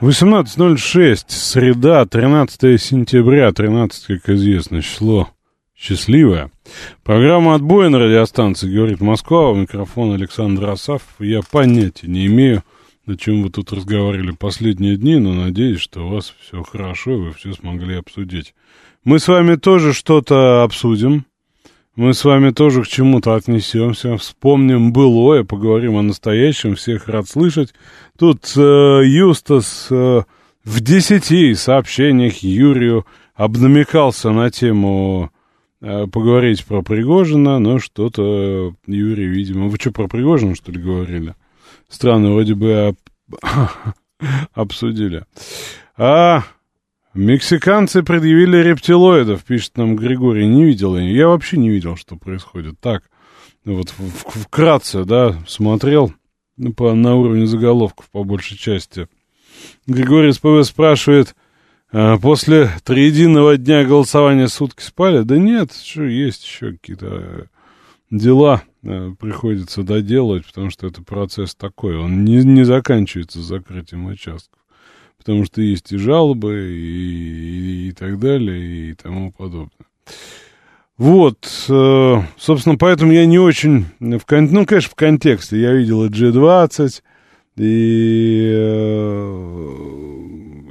18.06, среда, 13 сентября, 13, как известно, число счастливое. Программа «Отбой» на радиостанции «Говорит Москва», у микрофона Александр Асафов. Я понятия не имею, о чем вы тут разговаривали последние дни, но надеюсь, что у вас все хорошо, вы все смогли обсудить. Мы с вами тоже что-то обсудим. Мы с вами тоже к чему-то отнесемся, вспомним былое, поговорим о настоящем, всех рад слышать. Тут э, Юстас э, в десяти сообщениях Юрию обнамекался на тему э, поговорить про Пригожина, но что-то Юрий, видимо... Вы что, про Пригожина, что ли, говорили? Странно, вроде бы об... обсудили. А Мексиканцы предъявили рептилоидов, пишет нам Григорий. Не видел я. Я вообще не видел, что происходит. Так, вот вкратце, да, смотрел ну, по, на уровне заголовков по большей части. Григорий СПВ спрашивает, а после триединого дня голосования сутки спали? Да нет, что есть еще какие-то дела э, приходится доделать, потому что это процесс такой, он не, не заканчивается закрытием участков потому что есть и жалобы, и, и, и так далее, и тому подобное. Вот, э, собственно, поэтому я не очень, в, ну, конечно, в контексте, я видел и G20, и, э,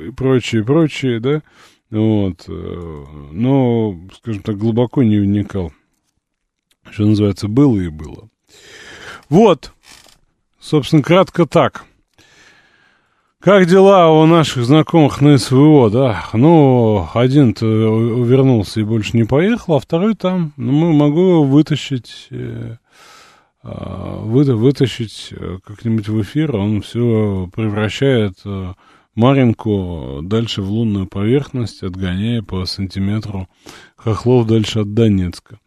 и прочее, прочее, да, вот, э, но, скажем так, глубоко не вникал, что называется, было и было. Вот, собственно, кратко так. Как дела у наших знакомых на СВО, да? Ну, один-то вернулся и больше не поехал, а второй там. Ну, могу вытащить, э, вы, вытащить э, как-нибудь в эфир. Он все превращает э, Маринку дальше в лунную поверхность, отгоняя по сантиметру хохлов дальше от Донецка.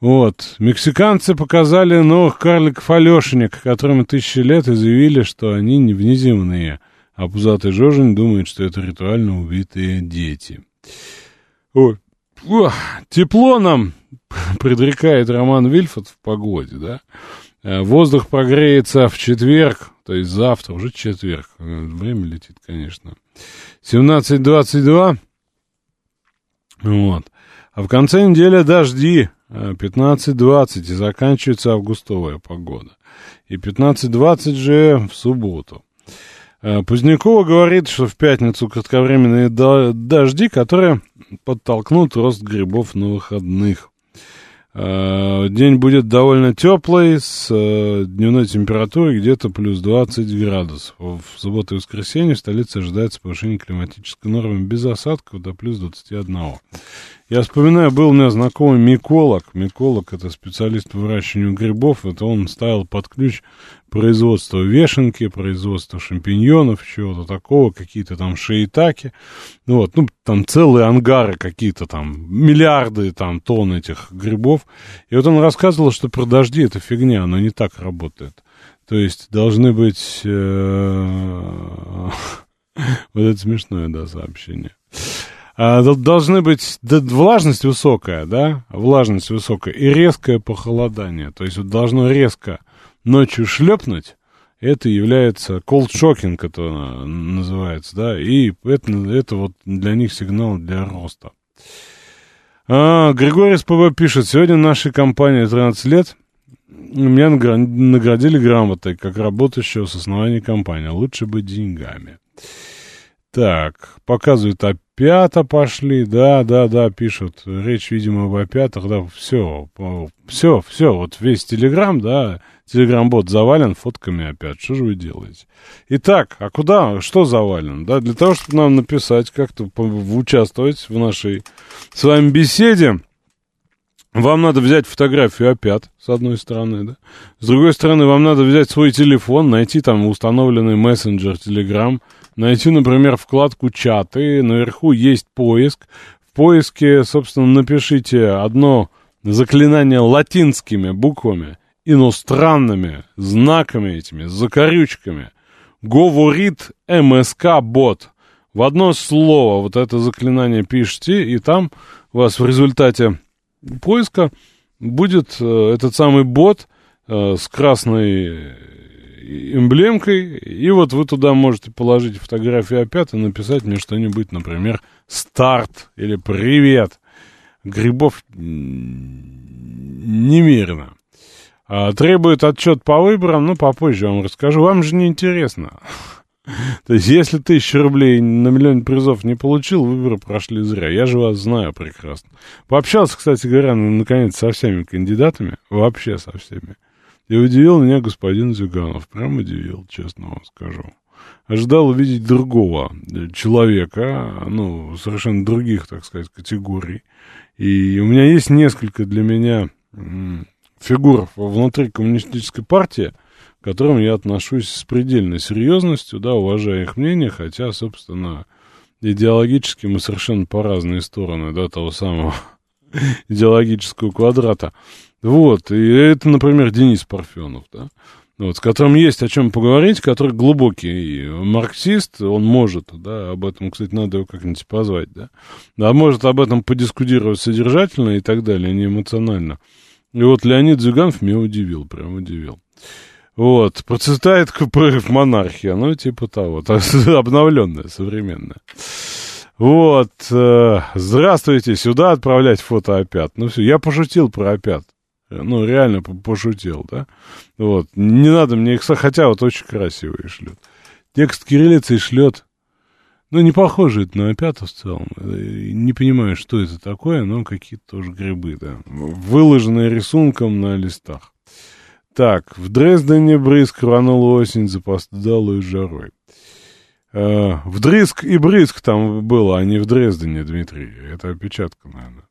Вот. Мексиканцы показали новых карликов Алешенек, которым тысячи лет, и заявили, что они не внеземные. А пузатый Жожин думает, что это ритуально убитые дети. Ой, о, тепло нам, предрекает Роман Вильфот в погоде, да? Э, воздух прогреется в четверг, то есть завтра, уже четверг. Э, время летит, конечно. 17.22. Вот. А в конце недели дожди. 15.20 э, и заканчивается августовая погода. И 15.20 же в субботу. Э, Позднякова говорит, что в пятницу кратковременные дожди, которые подтолкнут рост грибов на выходных. Э, день будет довольно теплый, с э, дневной температурой где-то плюс 20 градусов. В субботу и воскресенье в столице ожидается повышение климатической нормы без осадков до плюс 21. Я вспоминаю, был у меня знакомый миколог. Миколог — это специалист по выращиванию грибов. Это он ставил под ключ производство вешенки, производство шампиньонов, чего-то такого, какие-то там шеитаки. Вот, ну, там целые ангары какие-то там, миллиарды там тонн этих грибов. И вот он рассказывал, что про дожди это фигня, оно не так работает. То есть должны быть... Э, вот это смешное, да, сообщение. А, должны быть влажность высокая, да, влажность высокая и резкое похолодание. То есть вот должно резко ночью шлепнуть, это является cold shocking, это называется, да, и это, это вот для них сигнал для роста. А, Григорий СПБ пишет, сегодня нашей компании 13 лет, меня наградили грамотой, как работающего с основания компании. Лучше бы деньгами. Так, показывают опята пошли, да, да, да, пишут. Речь, видимо, об опятах, да, все, все, все, вот весь телеграм, да, телеграм-бот завален фотками опять. Что же вы делаете? Итак, а куда, что завален? Да, для того, чтобы нам написать, как-то участвовать в нашей с вами беседе, Вам надо взять фотографию опять, с одной стороны, да. С другой стороны, вам надо взять свой телефон, найти там установленный мессенджер Telegram, найти, например, вкладку чаты, наверху есть поиск. В поиске, собственно, напишите одно заклинание латинскими буквами, иностранными знаками этими, закорючками. Говорит МСК-бот. В одно слово вот это заклинание пишите, и там у вас в результате поиска будет э, этот самый бот э, с красной эмблемкой, и вот вы туда можете положить фотографию опять и написать мне что-нибудь, например, «Старт» или «Привет». Грибов немерено. А, требует отчет по выборам, ну, попозже вам расскажу. Вам же не интересно. То есть, если тысячу рублей на миллион призов не получил, выборы прошли зря. Я же вас знаю прекрасно. Пообщался, кстати говоря, наконец, со всеми кандидатами. Вообще со всеми. И удивил меня господин Зюганов. Прям удивил, честно вам скажу. Ожидал увидеть другого человека, ну, совершенно других, так сказать, категорий. И у меня есть несколько для меня фигур внутри коммунистической партии, к которым я отношусь с предельной серьезностью, да, уважая их мнение, хотя, собственно, идеологически мы совершенно по разные стороны, да, того самого идеологического квадрата. Вот, и это, например, Денис Парфенов, да, вот, с которым есть о чем поговорить, который глубокий марксист, он может, да, об этом, кстати, надо его как-нибудь позвать, да, а может об этом подискутировать содержательно и так далее, не эмоционально. И вот Леонид Зюганов меня удивил, прям удивил. Вот, процветает КПРФ монархия, ну, типа того, обновленная, современная. Вот, э, здравствуйте, сюда отправлять фото опять. Ну все, я пошутил про опять. Ну, реально пошутил, да? Вот, не надо мне их, хотя вот очень красивые шлет. Текст кириллицы шлет ну, не похоже это на опята в целом. Не понимаю, что это такое, но какие-то тоже грибы, да. Выложенные рисунком на листах. Так, в Дрездене брызг рванула осень за постдалую жарой. Э, вдрызг и брызг там было, а не в Дрездене, Дмитрий. Это опечатка, наверное.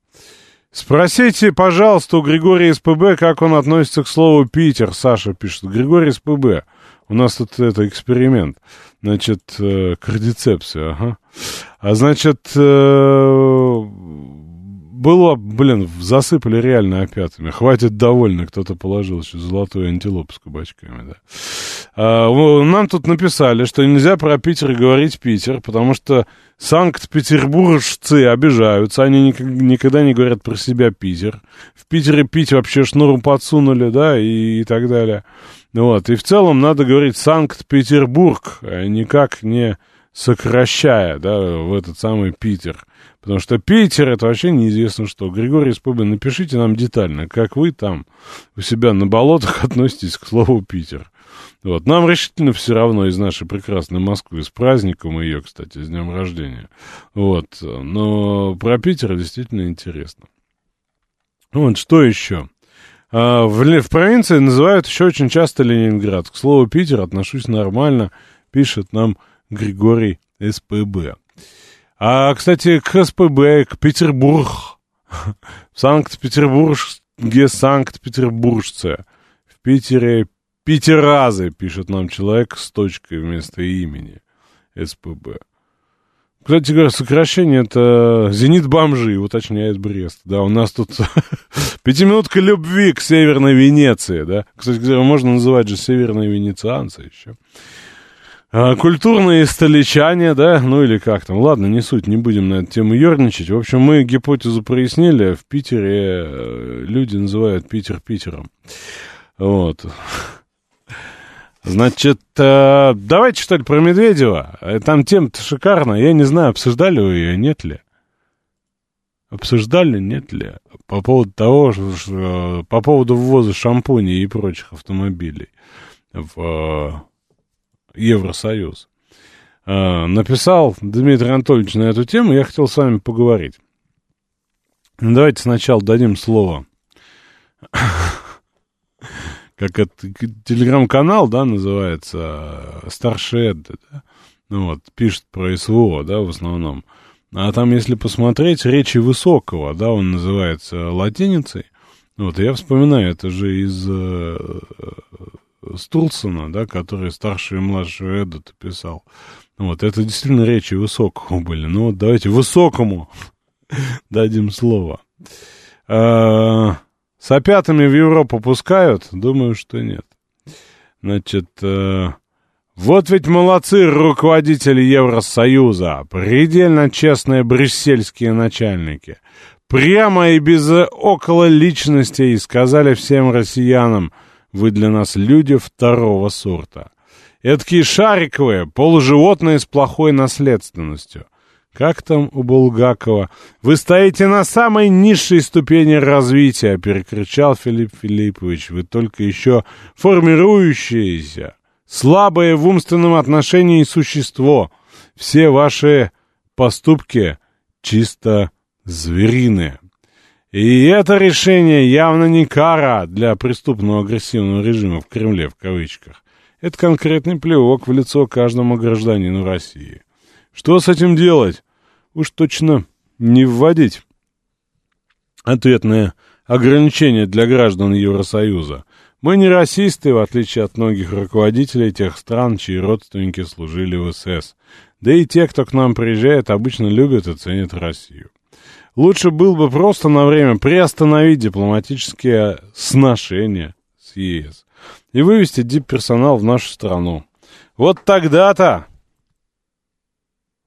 Спросите, пожалуйста, у Григория СПБ, как он относится к слову «Питер», Саша пишет. Григорий СПБ. У нас тут это эксперимент. Значит, э, кардицепция, ага. А значит, э, было, блин, засыпали реально опятами. Хватит довольно, кто-то положил еще золотую антилопу с кабачками, да. А, нам тут написали, что нельзя про Питер говорить Питер, потому что санкт-петербуржцы обижаются, они никогда не говорят про себя Питер. В Питере пить вообще шнуру подсунули, да, и, и так далее. Вот, и в целом надо говорить Санкт-Петербург, а никак не сокращая, да, в этот самый Питер. Потому что Питер это вообще неизвестно что. Григорий Спобин, напишите нам детально, как вы там у себя на болотах относитесь к слову Питер. Вот. Нам решительно все равно из нашей прекрасной Москвы, с праздником ее, кстати, с днем рождения. Вот. Но про Питер действительно интересно. Вот, что еще? А, в, в провинции называют еще очень часто Ленинград. К слову, Питер отношусь нормально, пишет нам Григорий СПБ. А, кстати, к СПБ, к Петербург, Санкт-Петербурге Санкт-Петербуржцы. В Питере Питеразы, пишет нам человек с точкой вместо имени СПБ. Кстати говоря, сокращение это «Зенит бомжи», уточняет Брест. Да, у нас тут пятиминутка любви к Северной Венеции, да. Кстати говоря, можно называть же северные венецианцы еще. А, культурные столичане, да, ну или как там. Ладно, не суть, не будем на эту тему ерничать. В общем, мы гипотезу прояснили. В Питере э, люди называют Питер Питером. Вот. Значит, э, давайте, что ли, про Медведева. Э, там тема-то шикарная. Я не знаю, обсуждали вы ее, нет ли? Обсуждали, нет ли? По поводу того, что, по поводу ввоза шампуней и прочих автомобилей в э, Евросоюз. Написал Дмитрий Анатольевич на эту тему, я хотел с вами поговорить. Давайте сначала дадим слово как это, телеграм-канал, да, называется, Старшед, да, ну вот, пишет про СВО, да, в основном. А там, если посмотреть, речи Высокого, да, он называется латиницей, Вот, я вспоминаю, это же из э, Стулсона, да, который старший и младший Эдда писал. Вот, это действительно речи высокого были. Ну вот давайте высокому дадим слово. А, с опятами в Европу пускают? Думаю, что нет. Значит, э, вот ведь молодцы руководители Евросоюза, предельно честные брюссельские начальники. Прямо и без около личностей сказали всем россиянам, вы для нас люди второго сорта. Эдакие шариковые, полуживотные с плохой наследственностью. Как там у Булгакова? «Вы стоите на самой низшей ступени развития», — перекричал Филипп Филиппович. «Вы только еще формирующиеся, слабое в умственном отношении существо. Все ваши поступки чисто звериные». И это решение явно не кара для преступного агрессивного режима в Кремле, в кавычках. Это конкретный плевок в лицо каждому гражданину России. Что с этим делать? Уж точно не вводить ответные ограничения для граждан Евросоюза. Мы не расисты, в отличие от многих руководителей тех стран, чьи родственники служили в СС. Да и те, кто к нам приезжает, обычно любят и ценят Россию. Лучше было бы просто на время приостановить дипломатические сношения с ЕС и вывести дипперсонал в нашу страну. Вот тогда-то,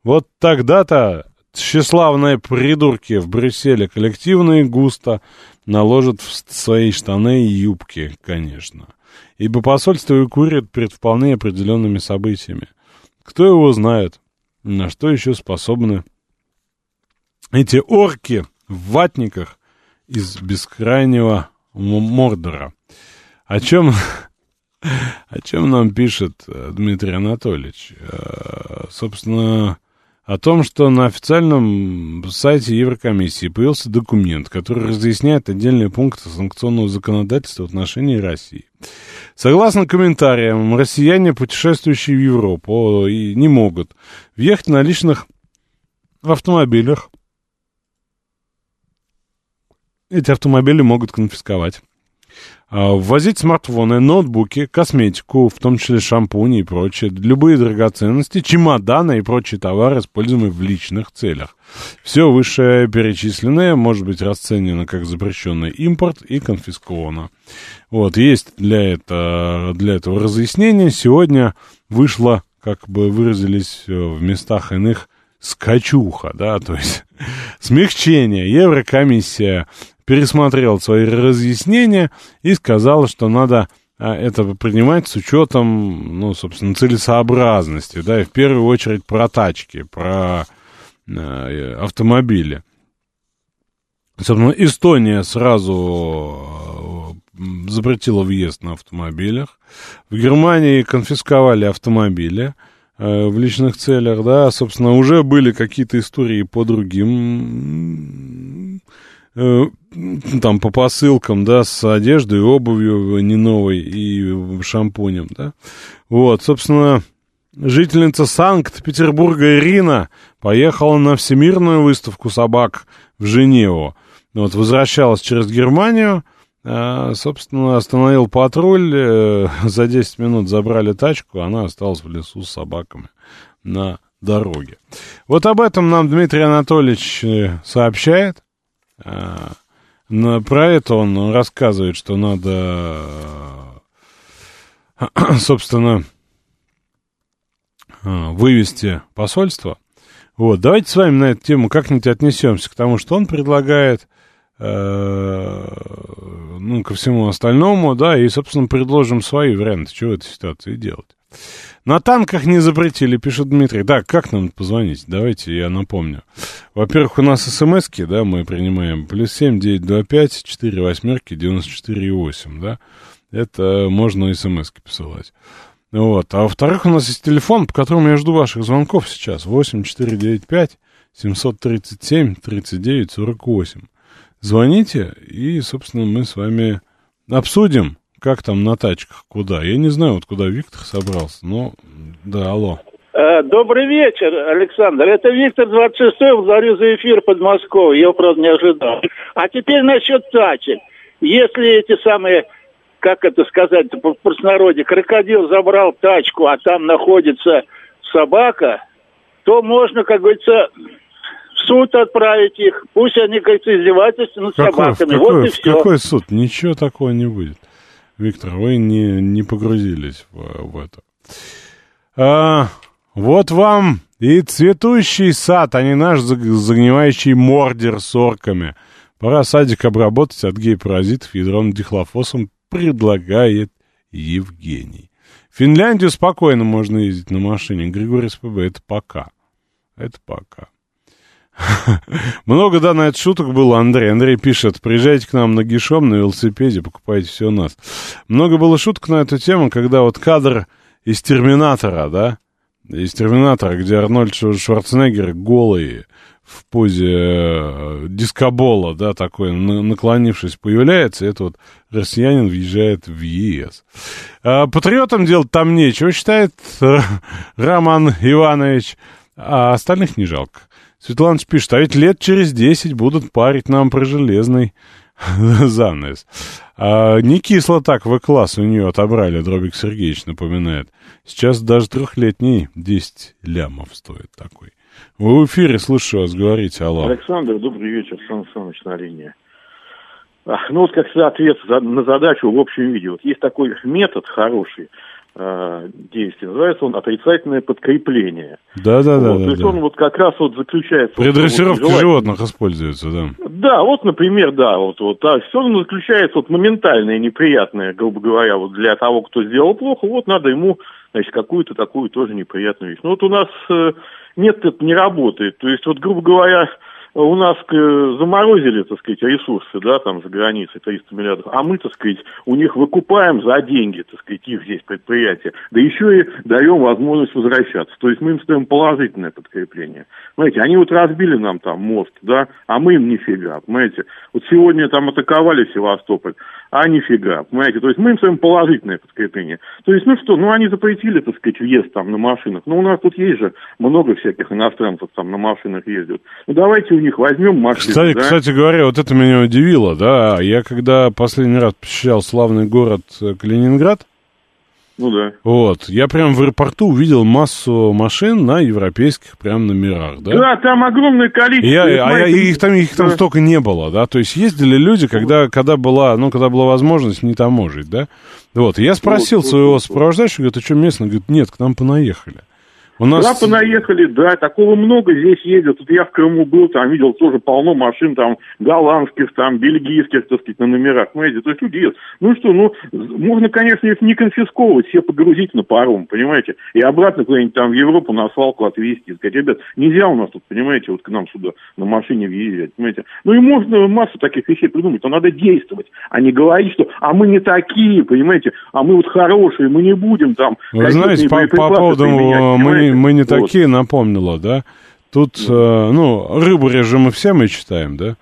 вот тогда-то тщеславные придурки в Брюсселе коллективно и густо наложат в свои штаны и юбки, конечно. Ибо посольство и курит перед вполне определенными событиями. Кто его знает, на что еще способны эти орки в ватниках из бескрайнего Мордора. О чем, о чем нам пишет э, Дмитрий Анатольевич? Э, собственно, о том, что на официальном сайте Еврокомиссии появился документ, который разъясняет отдельные пункты санкционного законодательства в отношении России. Согласно комментариям, россияне, путешествующие в Европу, не могут въехать на личных автомобилях. Эти автомобили могут конфисковать. А, ввозить смартфоны, ноутбуки, косметику, в том числе шампуни и прочее, любые драгоценности, чемоданы и прочие товары, используемые в личных целях. Все вышеперечисленное может быть расценено как запрещенный импорт и конфисковано. Вот, есть для, это, для этого разъяснения. Сегодня вышло, как бы выразились э, в местах иных, скачуха, да, то есть смягчение. Еврокомиссия пересмотрел свои разъяснения и сказал, что надо а, это принимать с учетом, ну, собственно, целесообразности, да, и в первую очередь про тачки, про э, автомобили. Собственно, Эстония сразу э, запретила въезд на автомобилях. В Германии конфисковали автомобили э, в личных целях, да, собственно, уже были какие-то истории по другим там по посылкам, да, с одеждой, обувью не новой и шампунем, да. Вот, собственно, жительница Санкт-Петербурга Ирина поехала на всемирную выставку собак в Женеву. Вот, возвращалась через Германию, а, собственно, остановил патруль, э, за 10 минут забрали тачку, она осталась в лесу с собаками на дороге. Вот об этом нам Дмитрий Анатольевич э, сообщает. А, про это он рассказывает, что надо, собственно, а, вывести посольство. Вот, давайте с вами на эту тему как-нибудь отнесемся к тому, что он предлагает, э, ну, ко всему остальному, да, и, собственно, предложим свои варианты, что в этой ситуации делать. На танках не запретили, пишет Дмитрий. Да, как нам позвонить? Давайте я напомню. Во-первых, у нас смс да, мы принимаем. Плюс семь, девять, два, пять, четыре восьмерки, девяносто четыре восемь, да. Это можно смс посылать. Вот. А во-вторых, у нас есть телефон, по которому я жду ваших звонков сейчас. 8495 737 39 48. Звоните, и, собственно, мы с вами обсудим как там на тачках? Куда? Я не знаю, вот куда Виктор собрался, но... Да, алло. Э, добрый вечер, Александр. Это Виктор 26-й, благодарю за эфир Подмосковья. Я, правда, не ожидал. А теперь насчет тачек. если эти самые, как это сказать, в простонародье, крокодил забрал тачку, а там находится собака, то можно, как говорится, в суд отправить их. Пусть они, как то издевательства над Какой, собаками. какой, вот и все. какой суд? Ничего такого не будет. Виктор, вы не, не погрузились в, в это. А, вот вам и цветущий сад, а не наш загнивающий мордер с орками. Пора садик обработать от гей-паразитов ядроным дихлофосом, предлагает Евгений. В Финляндию спокойно можно ездить на машине. Григорий СПБ, это пока. Это пока. Много, да, на этот шуток было, Андрей. Андрей пишет, приезжайте к нам на Гишом на велосипеде, покупайте все у нас. Много было шуток на эту тему, когда вот кадр из «Терминатора», да, из «Терминатора», где Арнольд Шварценеггер голый в позе э, дискобола, да, такой, наклонившись, появляется, и это вот россиянин въезжает в ЕС. А, патриотам делать там нечего, считает э, Роман Иванович, а остальных не жалко. Светлана пишет, а ведь лет через десять будут парить нам про железный занавес. А не кисло так В-класс у нее отобрали, Дробик Сергеевич напоминает. Сейчас даже трехлетний 10 лямов стоит такой. Вы в эфире, слышу вас, говорите, алло. Александр, добрый вечер, Сан Саныч на линии. Ну вот как ответ на задачу в общем виде. Вот есть такой метод хороший э, действия, называется он отрицательное подкрепление. Да, да, да. Вот, да, то есть да. он вот как раз вот заключается... При дрессировке вот, животных используется, да. Да, вот, например, да, вот, вот, а все заключается вот моментальное неприятное, грубо говоря, вот для того, кто сделал плохо, вот надо ему, значит, какую-то такую тоже неприятную вещь. Ну вот у нас э, нет, это не работает. То есть, вот, грубо говоря, у нас э, заморозили, так сказать, ресурсы, да, там, за границей 300 миллиардов, а мы, так сказать, у них выкупаем за деньги, так сказать, их здесь предприятия, да еще и даем возможность возвращаться. То есть мы им ставим положительное подкрепление. Знаете, они вот разбили нам там мост, да, а мы им нифига, понимаете. Вот сегодня там атаковали Севастополь, а нифига, понимаете. То есть мы им ставим положительное подкрепление. То есть, ну что, ну они запретили, так сказать, въезд там на машинах. Ну у нас тут есть же много всяких иностранцев там на машинах ездят. Ну давайте у них возьмем машины. Кстати, да? кстати говоря, вот это меня удивило, да. Я когда последний раз посещал славный город э, Калининград, Ну да. вот, я прям в аэропорту увидел массу машин на европейских прям номерах, да. Да, там огромное количество. И Я, Вот, а я- их там, их там да. столько не было, да, то есть ездили люди, когда, когда была, ну, когда была возможность не таможить, да, вот, и я спросил Вот, своего вот, сопровождающего, говорит, а что местно? Говорит, нет, к нам понаехали. У нас... Да, понаехали, да, такого много здесь ездят. Тут я в Крыму был, там видел тоже полно машин, там, голландских, там, бельгийских, так сказать, на номерах, понимаете, то есть люди ездят. Ну что, ну, можно, конечно, их не конфисковывать, все погрузить на паром, понимаете, и обратно куда-нибудь там в Европу на свалку отвезти, сказать, ребят, нельзя у нас тут, понимаете, вот к нам сюда на машине въезжать, понимаете. Ну и можно массу таких вещей придумать, но надо действовать, а не говорить, что, а мы не такие, понимаете, а мы вот хорошие, мы не будем там... Вы знаете, по, по поводу э, мы, не Вот. такие, напомнила, да? Тут, э, ну, рыбу режем все мы читаем, да?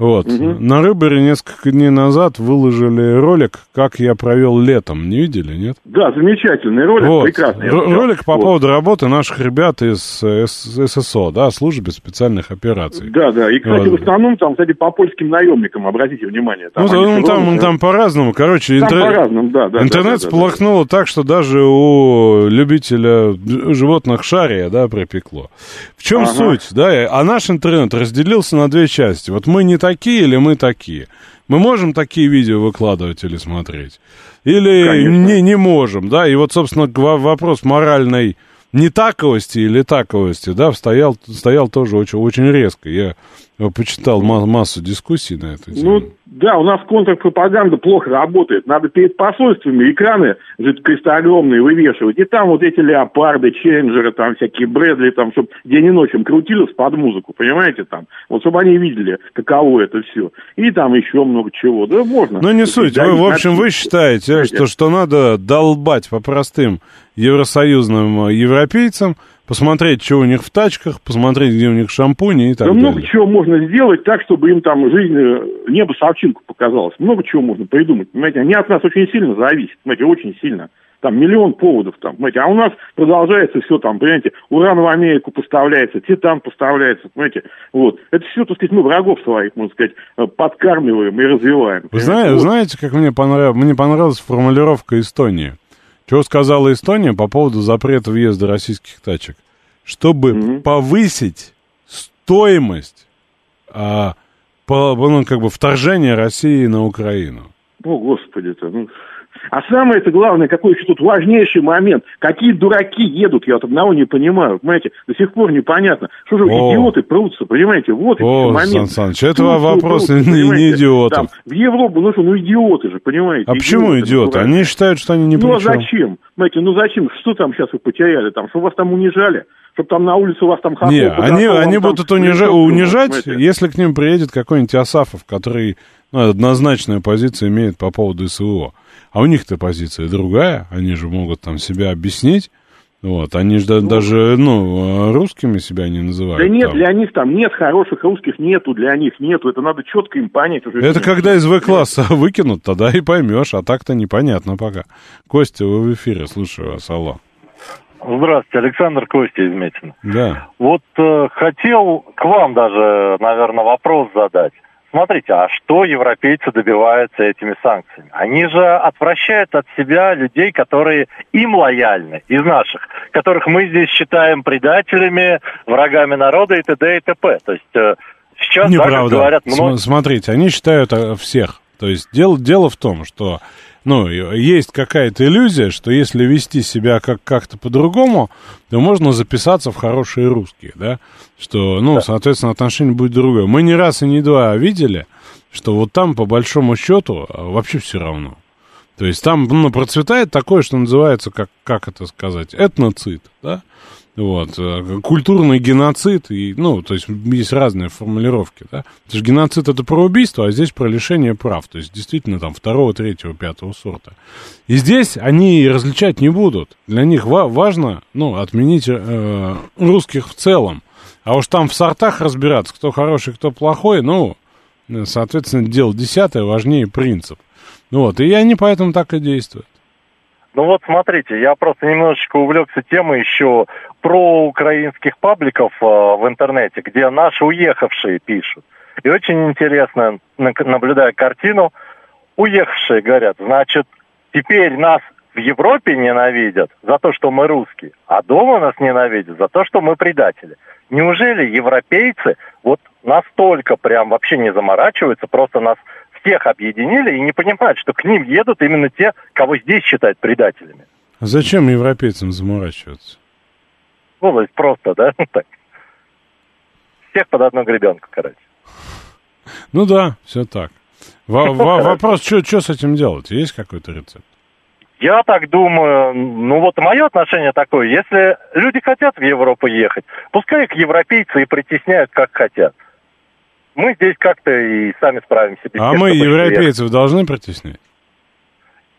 Вот. На Рыбере несколько дней назад выложили ролик, как я провел летом. Не видели, нет? Да, замечательный ролик, Вот. прекрасный. сказал. ролик по Вот. поводу работы наших ребят из э, ССО, да, службы специальных операций. Да, да. И, кстати, Вот. в основном там, кстати, по польским наемникам, обратите внимание. Ну, да, ну, все там, ровно, там по-разному. Короче, Там интер- по-разному, да, да. интернет да, да, да, сполохнуло так, что даже у любителя животных шария, да, пропекло. В чем Ага. суть, да? А наш интернет разделился на две части. Вот мы не такие или мы такие. Мы можем такие видео выкладывать или смотреть? Или Конечно. не, не можем, да? И вот, собственно, вопрос моральной нетаковости или таковости, да, стоял, стоял тоже очень, очень резко. Я почитал ма- массу дискуссий на эту тему. Ну, да, у нас контрпропаганда плохо работает. Надо перед посольствами экраны жидкость огромные вывешивать. И там вот эти леопарды, челленджеры, там всякие Брэдли, там, чтобы день и ночь им крутилось под музыку, понимаете, там. Вот чтобы они видели, каково это все. И там еще много чего. Да можно. Ну, не суть. Вы, в общем, вы считаете, что, что надо долбать по простым евросоюзным э, европейцам, посмотреть, что у них в тачках, посмотреть, где у них шампуни и так Да много далее. чего можно сделать так, чтобы им там жизнь, э, небо с овчинку показалось. Много чего можно придумать, понимаете. Они от нас очень сильно зависят, понимаете, очень сильно. там миллион поводов, там, понимаете, а у нас продолжается все там, понимаете, уран в Америку поставляется, титан поставляется, понимаете, вот. Это все, так сказать, мы врагов своих, можно сказать, э, подкармливаем и развиваем. Вы знаете, вот. знаете, как мне понравилось, мне понравилась формулировка Эстонии. Чего сказала Эстония по поводу запрета въезда российских тачек? Чтобы угу. повысить стоимость а, по, ну, как бы вторжения России на Украину. О, Господи-то, ну... А самое это главное, какой еще тут важнейший момент. Какие дураки едут, я вот одного не понимаю. Понимаете, до сих пор непонятно. Что же О. идиоты прутся, понимаете? Вот О, момент. Сан Саныч, это вопрос прутся, не, не идиотов. Там, в Европу, ну что, ну идиоты же, понимаете? А идиоты, почему идиоты? Они считают, что они не Ну а зачем? Понимаете, ну зачем? Что там сейчас вы потеряли? Там, что вас там унижали? чтобы там на улице у вас там хохол, Не, они, они будут унижа- унижать, если к ним приедет какой-нибудь Асафов, который ну, однозначную позицию имеет по поводу СВО. А у них-то позиция другая, они же могут там себя объяснить. Вот, они же ну, даже, ну, русскими себя не называют. Да нет, там. для них там нет хороших русских, нету, для них нету, это надо четко им понять уже. Это когда из В-класса выкинут, тогда и поймешь, а так-то непонятно пока. Костя, вы в эфире, слушаю вас, алло. Здравствуйте, Александр Костя из Метина. Да. Вот э, хотел к вам даже, наверное, вопрос задать. Смотрите, а что европейцы добиваются этими санкциями? Они же отвращают от себя людей, которые им лояльны, из наших, которых мы здесь считаем предателями, врагами народа и т.д. и т.п. То есть э, сейчас Неправда. говорят много... Смотрите, они считают э, всех. То есть дело, дело в том, что ну, есть какая-то иллюзия, что если вести себя как- как-то по-другому, то можно записаться в хорошие русские, да, что, ну, да. соответственно, отношение будет другое. Мы не раз и не два видели, что вот там, по большому счету, а, вообще все равно. То есть там ну, процветает такое, что называется, как, как это сказать, этноцид, да, вот, э, культурный геноцид, и, ну, то есть есть разные формулировки, да. То есть геноцид это про убийство, а здесь про лишение прав, то есть действительно там второго, третьего, пятого сорта. И здесь они различать не будут. Для них ва- важно, ну, отменить э, русских в целом. А уж там в сортах разбираться, кто хороший, кто плохой, ну, соответственно, дело десятое, важнее принцип. Вот, и они поэтому так и действуют. Ну вот смотрите, я просто немножечко увлекся темой еще про украинских пабликов э, в интернете, где наши уехавшие пишут. И очень интересно, наблюдая картину, уехавшие говорят, значит, теперь нас в Европе ненавидят за то, что мы русские, а дома нас ненавидят за то, что мы предатели. Неужели европейцы вот настолько прям вообще не заморачиваются, просто нас всех объединили и не понимают, что к ним едут именно те, кого здесь считают предателями. Зачем европейцам заморачиваться? Ну, то есть просто, да, так. Всех под одну гребенку, короче. Ну да, все так. Во во вопрос, что с этим делать? Есть какой-то рецепт? Я так думаю, ну вот мое отношение такое, если люди хотят в Европу ехать, пускай их европейцы и притесняют, как хотят. Мы здесь как-то и сами справимся. Без а тех, мы, европейцев, ехать. должны притеснять?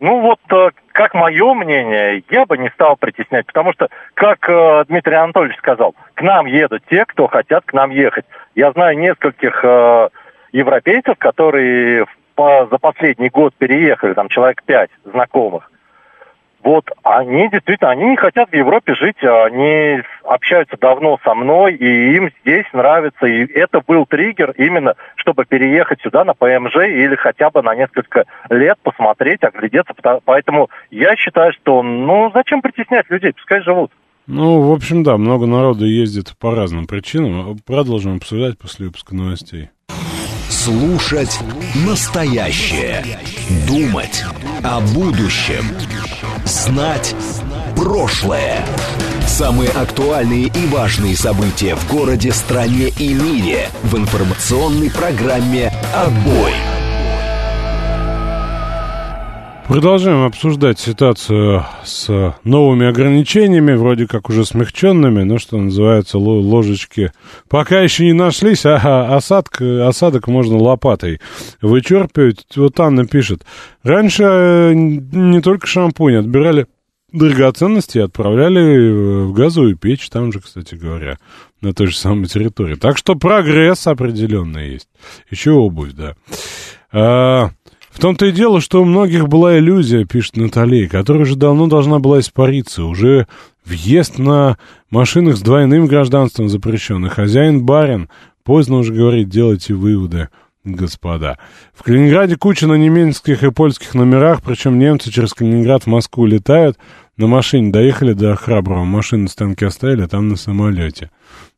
Ну вот, э, как мое мнение, я бы не стал притеснять, потому что, как э, Дмитрий Анатольевич сказал, к нам едут те, кто хотят к нам ехать. Я знаю нескольких э, европейцев, которые за последний год переехали, там человек пять знакомых. Вот они действительно, они не хотят в Европе жить, они общаются давно со мной, и им здесь нравится. И это был триггер именно, чтобы переехать сюда на ПМЖ или хотя бы на несколько лет посмотреть, оглядеться. Поэтому я считаю, что ну зачем притеснять людей, пускай живут. Ну, в общем, да, много народу ездит по разным причинам. Продолжим обсуждать после выпуска новостей. Слушать настоящее. Думать о будущем. Знать прошлое. Самые актуальные и важные события в городе, стране и мире в информационной программе «Отбой». Продолжаем обсуждать ситуацию с новыми ограничениями, вроде как уже смягченными, но что называется, ложечки пока еще не нашлись, а осадок, осадок можно лопатой вычерпывать. Вот Анна пишет, раньше э, не только шампунь, отбирали драгоценности отправляли в газовую печь, там же, кстати говоря, на той же самой территории. Так что прогресс определенный есть. Еще обувь, да. А, В том-то и дело, что у многих была иллюзия, пишет Наталья, которая уже давно должна была испариться. Уже въезд на машинах с двойным гражданством запрещен. И хозяин-барин поздно уже говорит, делайте выводы господа. В Калининграде куча на немецких и польских номерах, причем немцы через Калининград в Москву летают, на машине доехали до Храброго, машину на станке оставили, а там на самолете.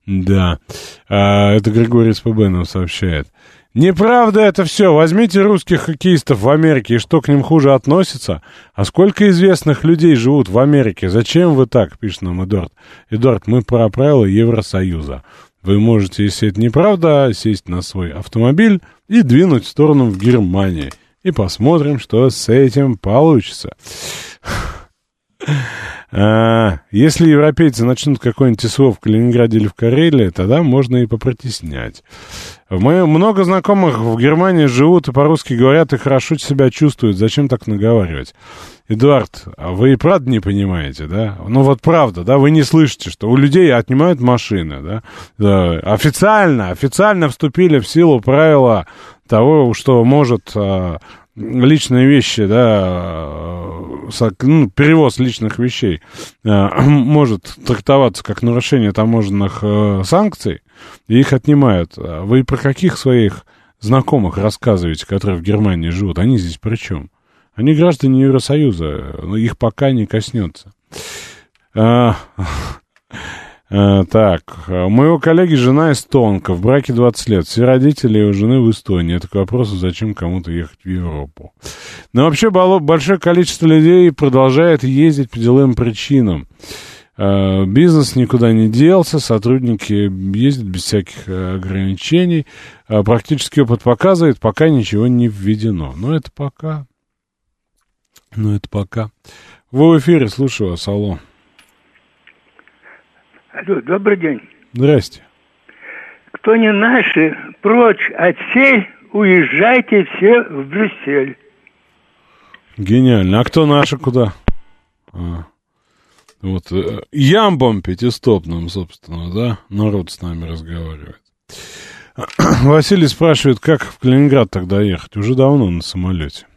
Да, а, это Григорий СПБ нам сообщает. Неправда это все. Возьмите русских хоккеистов в Америке, и что к ним хуже относится? А сколько известных людей живут в Америке? Зачем вы так, пишет нам Эдуард. Эдуард, мы про правила Евросоюза. Вы можете, если это неправда, сесть на свой автомобиль и двинуть в сторону в Германии. И посмотрим, что с этим получится. А, если европейцы начнут какой-нибудь СВО в Калининграде или в Карелии, тогда можно и попротеснять. Мы много знакомых в Германии живут и по-русски говорят и хорошо себя чувствуют. Зачем так наговаривать? Эдуард, а вы и правда не понимаете, да? Ну вот правда, да, вы не слышите, что у людей отнимают машины, да? да официально, официально вступили в силу правила того, что может а, личные вещи, да, ну, перевоз личных вещей а, может трактоваться как нарушение таможенных э, санкций, и их отнимают. Вы про каких своих знакомых рассказываете, которые в Германии живут? Они здесь при чем? Они граждане Евросоюза, но их пока не коснется. А, так, у моего коллеги жена эстонка, в браке 20 лет. Все родители его жены в Эстонии. Это к вопросу, зачем кому-то ехать в Европу. Но вообще большое количество людей продолжает ездить по деловым причинам. А, бизнес никуда не делся, сотрудники ездят без всяких э, ограничений. Практически опыт показывает, пока ничего не введено. Но это пока. Но это пока. Вы в эфире, слушаю вас, алло. Алло, добрый день. Здрасте. Кто не наши, прочь отсель, уезжайте все в Брюссель. Гениально. А кто наши куда? А. Вот э, ямбом пятистопным, собственно, да, народ с нами разговаривает. Василий спрашивает, как в Калининград тогда ехать? Уже давно на самолете.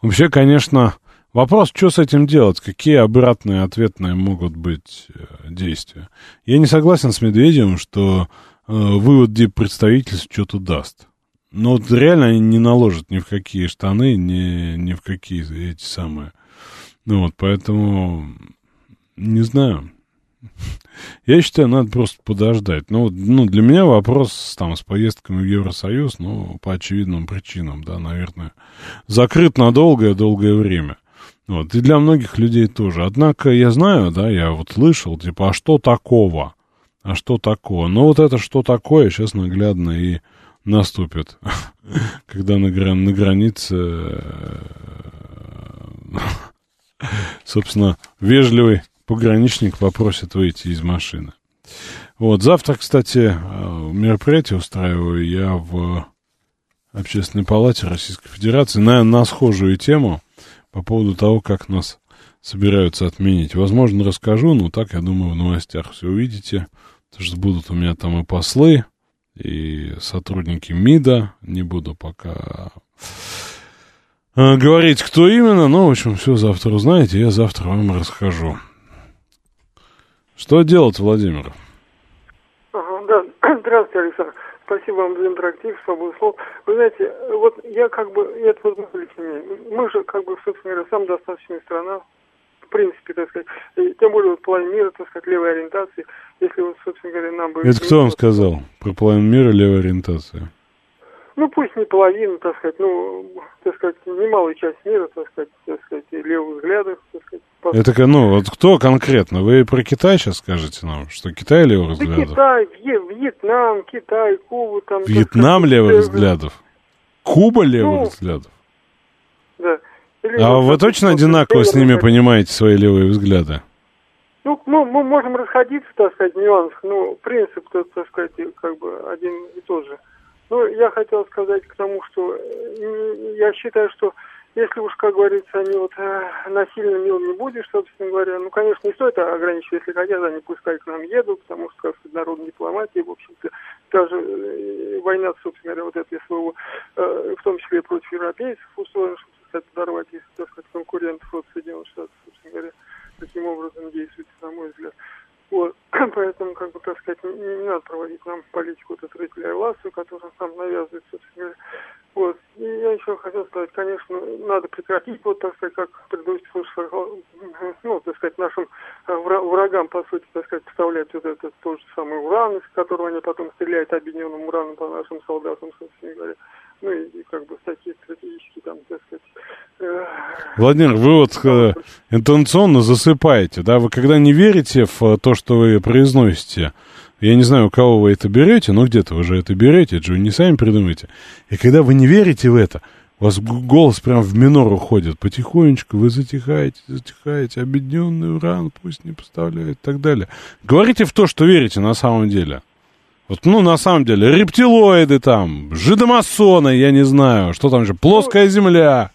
Вообще, конечно, вопрос, что с этим делать, какие обратные ответные могут быть э, действия. Я не согласен с Медведевым, что э, вывод представительств что-то даст. Но вот реально они не наложат ни в какие штаны, ни, ни в какие эти самые ну вот, поэтому, не знаю. Я считаю, надо просто подождать. Ну, ну, для меня вопрос там с поездками в Евросоюз, ну, по очевидным причинам, да, наверное, закрыт на долгое-долгое время. Вот, и для многих людей тоже. Однако я знаю, да, я вот слышал, типа, а что такого? А что такого? Ну, вот это что такое сейчас наглядно и наступит, когда на, грани на границе э, собственно, вежливый пограничник попросит выйти из машины. Вот, завтра, кстати, э, мероприятие устраиваю я в Общественной палате Российской Федерации на, на схожую тему по поводу того, как нас собираются отменить. Возможно, расскажу, но так, я думаю, в новостях все увидите. Потому что будут у меня там и послы, и сотрудники МИДа. Не буду пока э, говорить, кто именно, но, в общем, все завтра узнаете, я завтра вам расскажу. Что делать, Владимир? Ага, да. Здравствуйте, Александр. Спасибо вам за интерактив, свободу слов. Вы знаете, вот я как бы, это вот лично мы же, как бы, собственно говоря, самая достаточная страна, в принципе, так сказать, и тем более вот половина мира, так сказать, левой ориентации, если вот, собственно говоря, нам бы... Это кто вам сказал про половину мира левой ориентации? ну пусть не половина, так сказать, ну, так сказать, немалая часть мира, так сказать, так сказать, левых взглядов, так сказать. Это, ну, вот кто конкретно? Вы про Китай сейчас скажете нам, что Китай левых да взглядов? Китай, Вьетнам, Китай, Куба там. Вьетнам сказать, левых взглядов? Куба левых ну, взглядов? Да. Или а вы точно одинаково с ними понимаете свои левые взгляды? Ну, мы, мы можем расходиться, так сказать, в нюансах, но принцип, так сказать, как бы один и тот же. Ну, я хотел сказать к тому, что э, я считаю, что если уж, как говорится, они вот э, насильно мил не будешь, собственно говоря, ну, конечно, не стоит ограничивать, если хотят, они пускай к нам едут, потому что, как сказать, народная дипломатия, в общем-то, даже э, война, собственно говоря, вот эта СВО, э, в том числе против европейцев, устроена, чтобы, кстати, подорвать, если, так сказать, конкурентов от Соединенных Штатов, собственно говоря, таким образом действует, на мой взгляд. Вот. Поэтому, как бы, так сказать, не, не надо проводить нам политику вот отравителя властью, которая нам навязывает, собственно говоря. Вот. И я еще хотел сказать, конечно, надо прекратить, вот, так сказать, как предыдущий слушатель ну, так сказать, нашим э, вра- врагам, по сути, так сказать, поставлять вот этот тот же самый уран, из которого они потом стреляют объединенным ураном по нашим солдатам, собственно говоря. Ну и, и как бы такие стратегические там, так сказать, э, Владимир, вы вот э, интонационно засыпаете, да? Вы когда не верите в э, то, что вы произносите, я не знаю, у кого вы это берете, но где-то вы же это берете, это же вы не сами придумаете. И когда вы не верите в это, у вас голос прям в минор уходит. Потихонечку вы затихаете, затихаете, объединенный уран пусть не поставляют и так далее. Говорите в то, что верите на самом деле. Вот, ну, на самом деле, рептилоиды там, жидомасоны, я не знаю, что там же, плоская земля.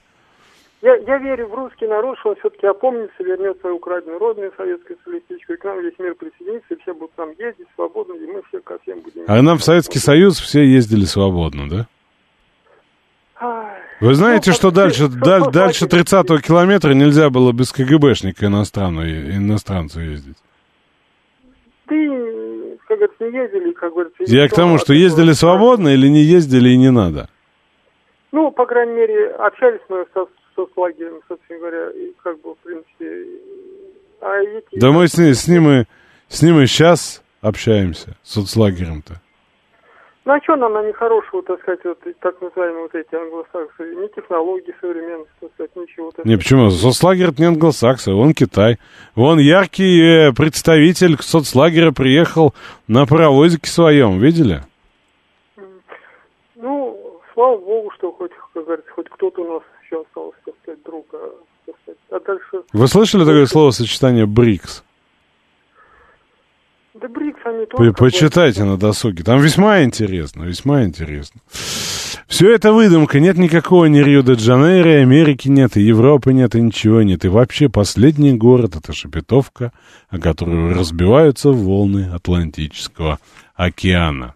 Я, я верю в русский народ, что он все-таки опомнится, вернет свою украденную родную советскую социалистическую, и к нам весь мир присоединится, и все будут там ездить свободно, и мы все ко всем будем... А нам в Советский Союз все ездили свободно, да? Вы знаете, Ну, что дальше, что- даль- что дальше хватит? 30-го километра нельзя было без КГБшника иностранного, иностранцу ездить? Ты, как говорится, не ездили, как говорится... Я к тому, что ездили свободно или не ездили и не надо. Ну, по крайней мере, общались мы со, со лагерем, собственно говоря, и как бы, в принципе... А эти... Да мы с, ней- с ним и с ним и сейчас общаемся, с соцлагерем-то. Ну, а что нам они хорошего, так сказать, вот, так называемые вот эти англосаксы, ни технологии современных, так сказать, ничего. Так Не, почему? Соцлагерь это не англосаксы, он Китай. Вон яркий э, представитель соцлагеря приехал на паровозике своем, видели? Ну, слава богу, что хоть, как говорится, хоть кто-то у нас еще остался, сказать, друг. А, сказать. а дальше... Вы слышали такое словосочетание БРИКС? Да БРИКС они тоже... Почитайте на досуге. Там весьма интересно, весьма интересно. Все это выдумка. Нет никакого ни Рио-де-Джанейро, и Америки нет, и Европы нет, и ничего нет. И вообще последний город — это Шепетовка, о которую разбиваются волны Атлантического океана.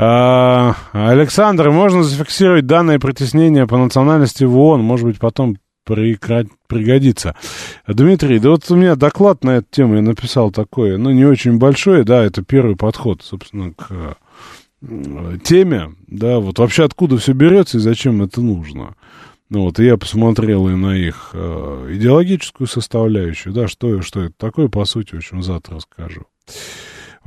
А, Александр, можно зафиксировать данное притеснение по национальности в ООН? Может быть, потом пригодится. Дмитрий, да вот у меня доклад на эту тему я написал такой, ну, не очень большой, да, это первый подход, собственно, к э, теме, да, вот вообще откуда все берется и зачем это нужно. Ну вот, и я посмотрел и на их э, идеологическую составляющую, да, что, что это такое, по сути, в общем, завтра расскажу.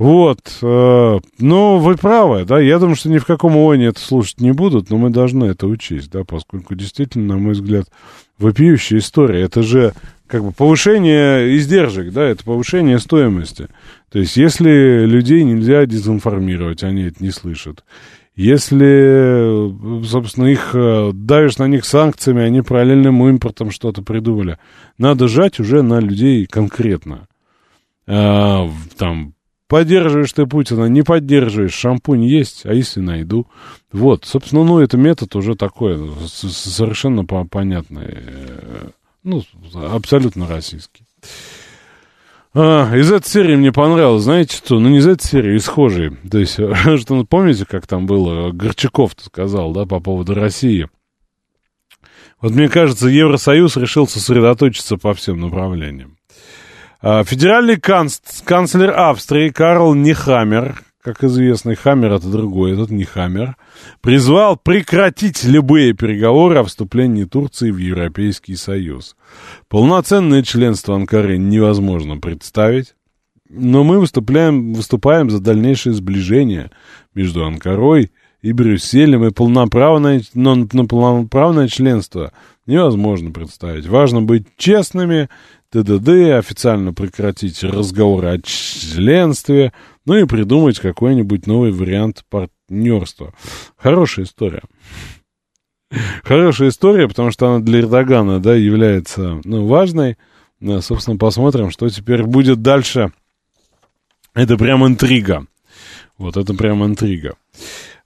Вот, э, ну, вы правы, да, я думаю, что ни в каком ООНе это слушать не будут, но мы должны это учесть, да, поскольку действительно, на мой взгляд, вопиющая история, это же как бы повышение издержек, да, это повышение стоимости. То есть, если людей нельзя дезинформировать, они это не слышат. Если, собственно, их э, давишь на них санкциями, они параллельным импортом что-то придумали. Надо жать уже на людей конкретно. А, там, поддерживаешь ты Путина, не поддерживаешь, шампунь есть, а если найду. Вот, собственно, ну, это метод уже такой, совершенно по- понятный, э, ну, абсолютно российский. А, из этой серии мне понравилось, знаете что, ну не из этой серии, из схожей. То есть, что, ну, помните, как там было, Горчаков-то сказал, да, по поводу России. Вот мне кажется, Евросоюз решил сосредоточиться по всем направлениям. А, Федеральный канц- канцлер Австрии Карл Нехаммер, как известно, Хаммер это другой, этот не Хаммер, призвал прекратить любые переговоры о вступлении Турции в Европейский Союз. Полноценное членство Анкары невозможно представить, но мы выступаем, выступаем за дальнейшее сближение между Анкарой и Брюсселем, и полноправное, но, но полноправное членство невозможно представить. Важно быть честными, ТДД, официально прекратить разговоры о членстве, ну и придумать какой-нибудь новый вариант партнерства. Хорошая история. Хорошая история, потому что она для Эрдогана, да, является, ну, важной. Да, собственно, посмотрим, что теперь будет дальше. Это прям интрига. Вот это прям интрига.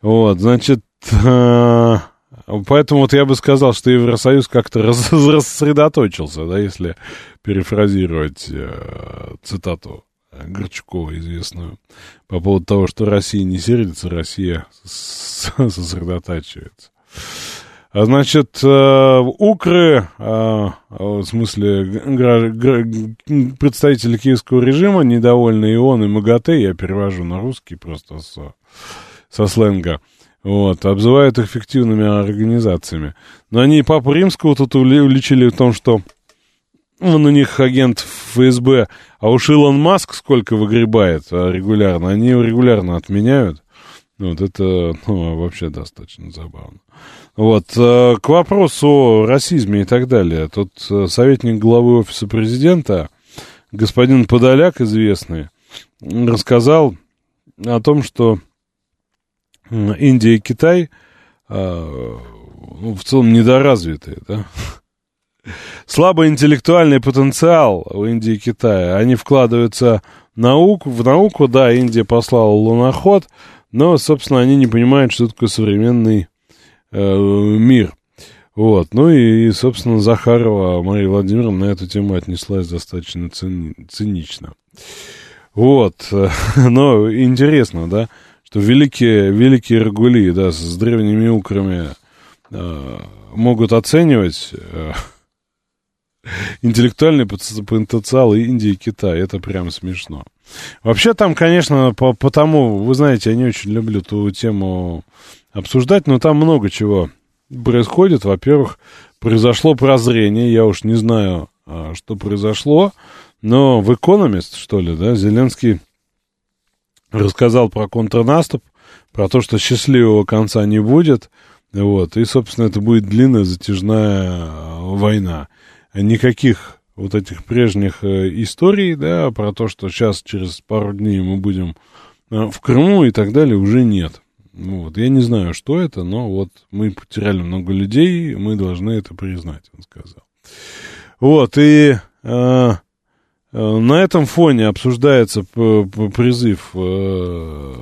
Вот, значит, э, поэтому вот я бы сказал, что Евросоюз как-то раз- рассредоточился, да, если перефразировать э, цитату Горчакова известную по поводу того, что Россия не сердится, Россия сосредотачивается. А значит, э, укры, э, в смысле представители киевского режима, недовольны и он, и МАГАТЭ, я перевожу на русский просто со, со сленга, вот, обзывают их фиктивными организациями. Но они Папу Римского тут уличили в том, что он у них агент ФСБ, а уж Илон Маск сколько выгребает а, регулярно, они его регулярно отменяют. Вот это ну, вообще достаточно забавно. Вот, э, к вопросу о расизме и так далее. Тут э, советник главы офиса президента, господин Подоляк, известный, рассказал о том, что Индия и Китай э, ну, в целом недоразвитые, да, слабый интеллектуальный потенциал у Индии и Китая. Они вкладываются в науку, в науку, да, Индия послала луноход, но, собственно, они не понимают, что такое современный э, мир. Вот, ну и, собственно, Захарова Мария Владимировна на эту тему отнеслась достаточно цини- цинично. Вот, но интересно, да, что великие, великие рагули, да, с древними украми э, могут оценивать э, интеллектуальный потенциал Индии и Китая. Это прям смешно. Вообще там, конечно, по, потому, вы знаете, я не очень люблю ту тему обсуждать, но там много чего происходит. Во-первых, произошло прозрение, я уж не знаю, а, что произошло, но в «Экономист», что ли, да, Зеленский рассказал про контрнаступ, про то, что счастливого конца не будет, вот, и, собственно, это будет длинная затяжная а, война. Никаких вот этих прежних э, историй, да, про то, что сейчас через пару дней мы будем э, в Крыму и так далее, уже нет. Вот. Я не знаю, что это, но вот мы потеряли много людей, мы должны это признать, он сказал. Вот, и э, э, на этом фоне обсуждается призыв э,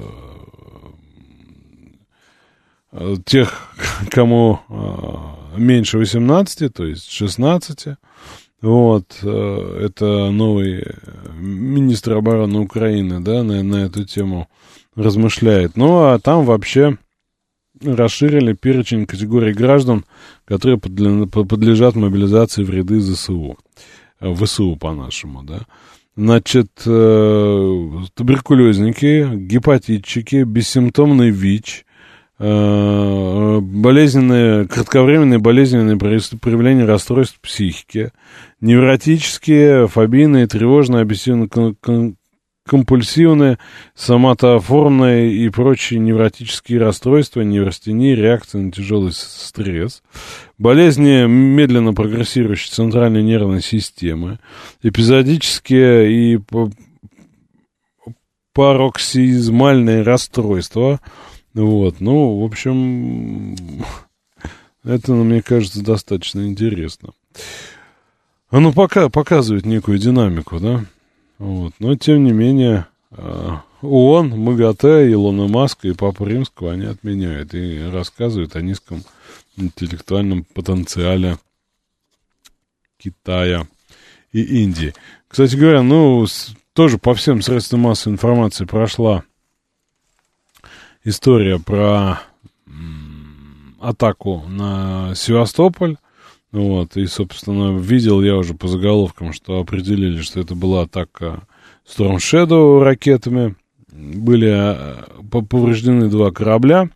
э, тех, кому э, меньше 18, то есть 16, вот, э, это новый э, министр обороны Украины, да, на, на эту тему размышляет. Ну, а там вообще расширили перечень категорий граждан, которые подлежат мобилизации в ряды ЗСУ. Э, ВСУ по-нашему, да. Значит, туберкулезники, гепатитчики, бессимптомный ВИЧ, Э, болезненные, кратковременные болезненные проявления расстройств психики, невротические, фобийные, тревожные, компульсивные, соматоформные и прочие невротические расстройства, неврастении, реакции на тяжелый стресс, болезни медленно прогрессирующей центральной нервной системы, эпизодические и пароксизмальные расстройства – вот, ну, в общем, это, мне кажется, достаточно интересно. Оно пока показывает некую динамику, да? Вот, но, тем не менее, а, ООН, МАГАТЭ, Илона Маска и Папа Римского они отменяют и рассказывают о низком интеллектуальном потенциале Китая и Индии. Кстати говоря, ну, тоже по всем средствам массовой информации прошла история про атаку на Севастополь. Вот, и, собственно, видел я уже по заголовкам, что определили, что это была атака Storm Shadow ракетами. Были а, повреждены два корабля,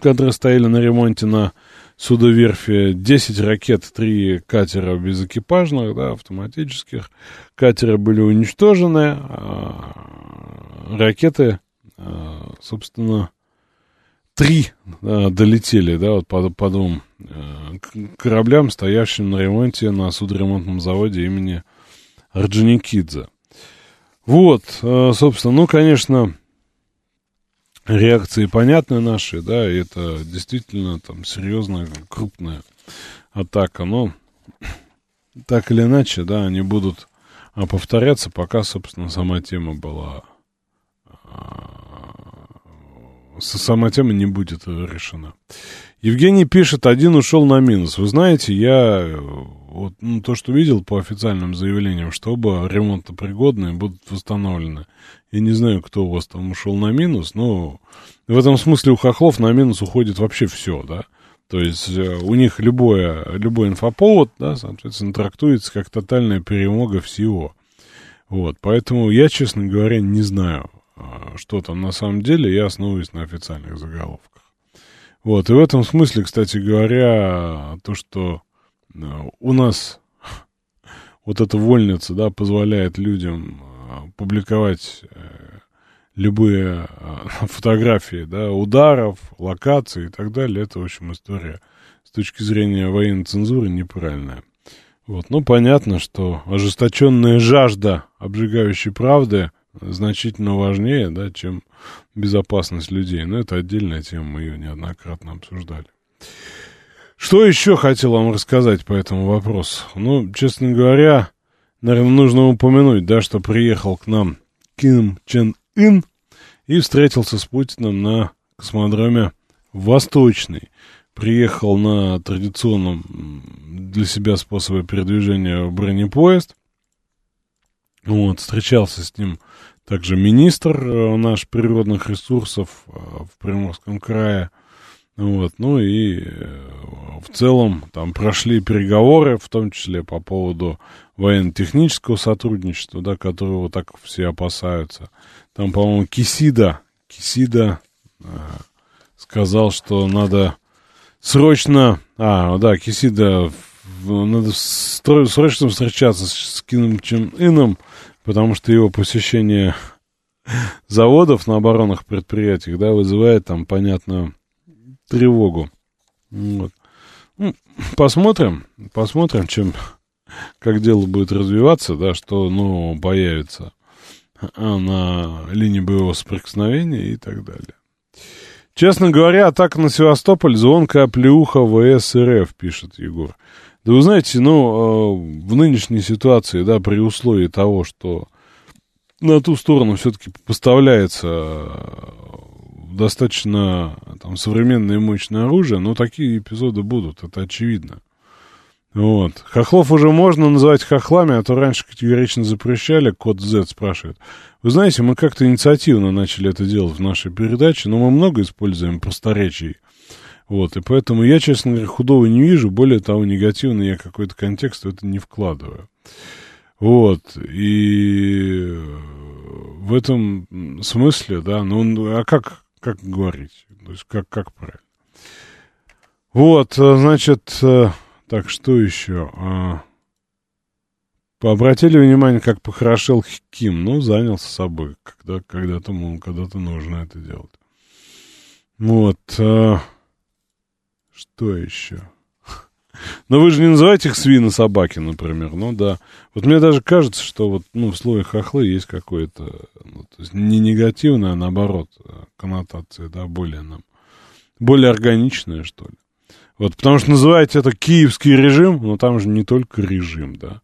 которые стояли на ремонте на судоверфи. 10 ракет, 3 катера безэкипажных, да, автоматических. Катеры были уничтожены, а ракеты а, собственно, три а, долетели, да, вот по, по двум кораблям, стоящим на ремонте на судоремонтном заводе имени Орджоникидзе. Вот, собственно, ну, конечно, реакции понятны наши, да, и это действительно там серьезная, крупная атака, но так или иначе, да, они будут повторяться, пока, собственно, сама тема была сама тема не будет решена. Евгений пишет, один ушел на минус. Вы знаете, я вот, ну, то, что видел по официальным заявлениям, что оба ремонтопригодные будут восстановлены. Я не знаю, кто у вас там ушел на минус, но в этом смысле у хохлов на минус уходит вообще все, да. То есть э, у них любое, любой инфоповод, да, соответственно, трактуется как тотальная перемога всего. Вот, поэтому я, честно говоря, не знаю, что там на самом деле, я основываюсь на официальных заголовках. Вот, и в этом смысле, кстати говоря, то, что э, у нас вот эта вольница, да, позволяет людям а, публиковать э, любые а, фотографии, да, ударов, локаций и так далее, это, в общем, история с точки зрения военной цензуры неправильная. Вот, ну, понятно, что ожесточенная жажда обжигающей правды значительно важнее, да, чем безопасность людей. Но это отдельная тема, мы ее неоднократно обсуждали. Что еще хотел вам рассказать по этому вопросу? Ну, честно говоря, наверное, нужно упомянуть, да, что приехал к нам Ким Чен Ин и встретился с Путиным на космодроме Восточный. Приехал на традиционном для себя способе передвижения бронепоезд. Вот, встречался с ним также министр э, наш природных ресурсов э, в Приморском крае. Вот, ну и э, в целом там прошли переговоры, в том числе по поводу военно-технического сотрудничества, да, которого так все опасаются. Там, по-моему, Кисида, Кисида э, сказал, что надо срочно, а, да, Кисида, надо срочно встречаться с Ким Чен Ином, потому что его посещение заводов на оборонных предприятиях, да, вызывает там, понятно, тревогу. Вот. Ну, посмотрим, посмотрим, чем, как дело будет развиваться, да, что нового появится на линии боевого соприкосновения и так далее. Честно говоря, атака на Севастополь, звонкая плеуха ВС РФ, пишет Егор. Да вы знаете, ну, э, в нынешней ситуации, да, при условии того, что на ту сторону все-таки поставляется э, достаточно там, современное и мощное оружие, но такие эпизоды будут, это очевидно. Вот. Хохлов уже можно называть хохлами, а то раньше категорично запрещали, код Z спрашивает. Вы знаете, мы как-то инициативно начали это делать в нашей передаче, но мы много используем просторечий. Вот, и поэтому я, честно говоря, худого не вижу, более того, негативно я какой-то контекст в это не вкладываю. Вот, и в этом смысле, да, ну, а как, как говорить? То есть, как, как правильно? Вот, значит, так, что еще? А... Обратили внимание, как похорошел Ким. Ну, занялся собой. Когда, когда-то, когда-то нужно это делать. Вот. Что еще? Но вы же не называете их свины собаки, например. Ну да. Вот мне даже кажется, что вот ну, в слове хохлы есть какое-то, ну, то есть не негативное, а наоборот, коннотация, да, более нам, более органичная, что ли. Вот, потому что называете это киевский режим, но там же не только режим, да.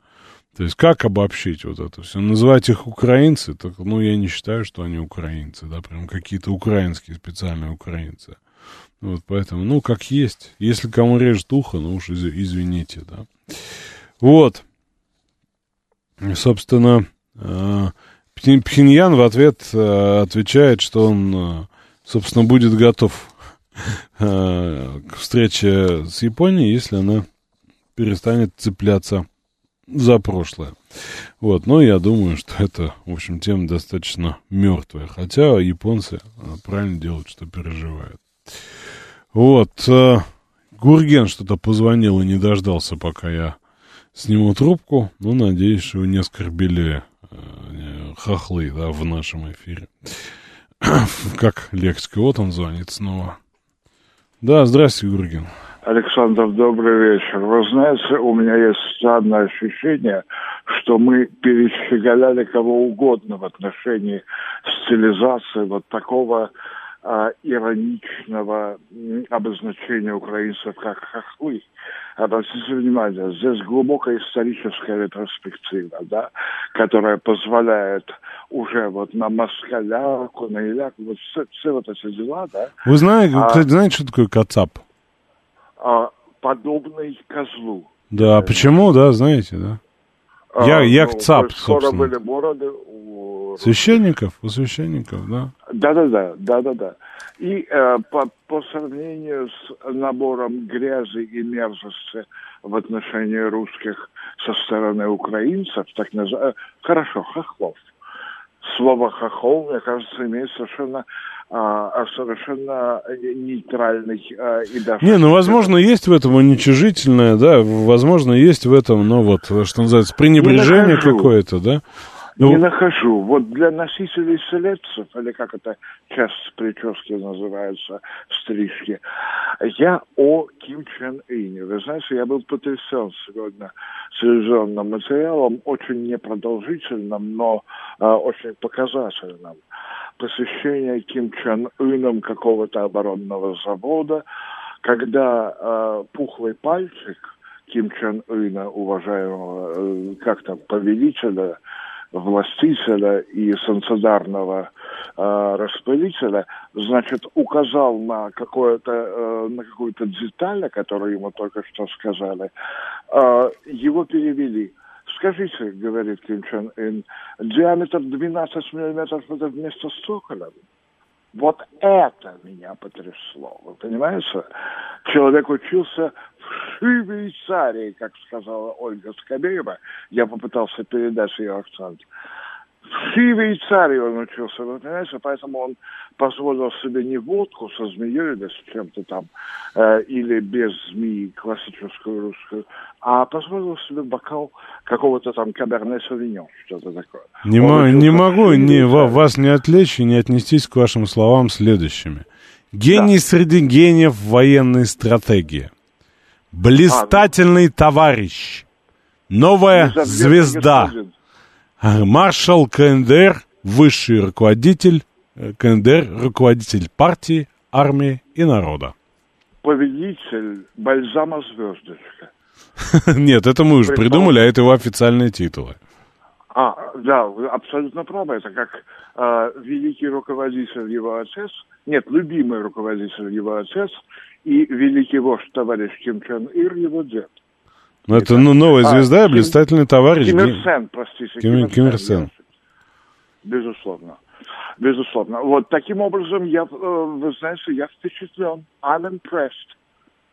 То есть как обобщить вот это все? Называть их украинцы, так, ну, я не считаю, что они украинцы, да, прям какие-то украинские специальные украинцы. Вот поэтому, ну, как есть. Если кому режет ухо, ну уж извините, да. Вот. Собственно, э, Пхеньян в ответ э, отвечает, что он, э, собственно, будет готов к встрече с Японией, если она перестанет цепляться за прошлое. Вот, но я думаю, что это, в общем, тема достаточно мертвая. Хотя японцы правильно делают, что переживают. Вот, э, Гурген что-то позвонил и не дождался, пока я сниму трубку. Ну, надеюсь, вы не оскорбили хохлы, да, в нашем эфире. как лексика, вот он звонит снова. Да, здравствуйте, Гургин. Александр, добрый вечер. Вы знаете, у меня есть странное ощущение, что мы перещеголяли кого угодно в отношении стилизации вот такого а, ироничного обозначения украинцев как хохлы. Обратите внимание, здесь глубокая историческая ретроспектива, да, которая позволяет уже вот на москаляку, на иляку, вот все, все вот эти дела, да. Вы знаете, а, кстати, знаете, что такое кацап? А, подобный козлу. Да, почему, да, знаете, да? Я, А, як ну, ЦАП, скоро собственно. были бороды у... Священников? У священников, да. Да-да-да, да-да-да. И э, по, по сравнению с набором грязи и мерзости в отношении русских со стороны украинцев, так называемых, хорошо, хохлов. Слово хохол, мне кажется, имеет совершенно, а, а, совершенно нейтральный а, и даже... Не, ну, возможно, есть в этом уничижительное, да, возможно, есть в этом, ну, вот, что называется, пренебрежение какое-то, да. Не Ну, нахожу. Вот для носителей селедцев, или как это часть прически называется, стрижки, я о Ким Чен Ине. Вы знаете, я был потрясен сегодня телевизионным материалом, очень непродолжительным, но а, очень показательным. Посещение Ким Чен Ыном какого-то оборонного завода, когда а, пухлый пальчик Ким Чен Ына, уважаемого, э, как там, повелителя, властителя и санцедарного э, распылителя, значит, указал на какое-то э, на какую-то деталь, о которой ему только что сказали, э, его перевели. Скажите, говорит Ким Чен Ын, диаметр 12 миллиметров это вместо стеколя. Вот это меня потрясло. Вы понимаете? Человек учился в Швейцарии, как сказала Ольга Скобеева. Я попытался передать ее акцент. В Швейцарии он учился, вы понимаете, поэтому он позволил себе не водку со змеей или с чем-то там, э, или без змеи, классическую русскую, а позволил себе бокал какого-то там каберне савиньон, что-то такое. не, учился не в могу не, Швейцарии. вас не отвлечь и не отнестись к вашим словам следующими. Гений среди гениев военной стратегии. Блистательный товарищ. Новая звезда. господин. А, Маршал КНДР, высший руководитель КНДР, руководитель партии, армии и народа. Победитель бальзама звездочка. Нет, это мы уже придумали, а это его официальные титулы. А, да, вы абсолютно правы. Это как э, великий руководитель его отец, нет, любимый руководитель его отец и великий вождь товарищ Ким Чен Ир его дед. Ну, это ну, новая А, звезда, Ким- блистательный товарищ. Ким Ир Сен, простите. Ким- Ким Ир Сен. Безусловно. Безусловно. Вот таким образом я, э, вы знаете, я впечатлен. I'm impressed.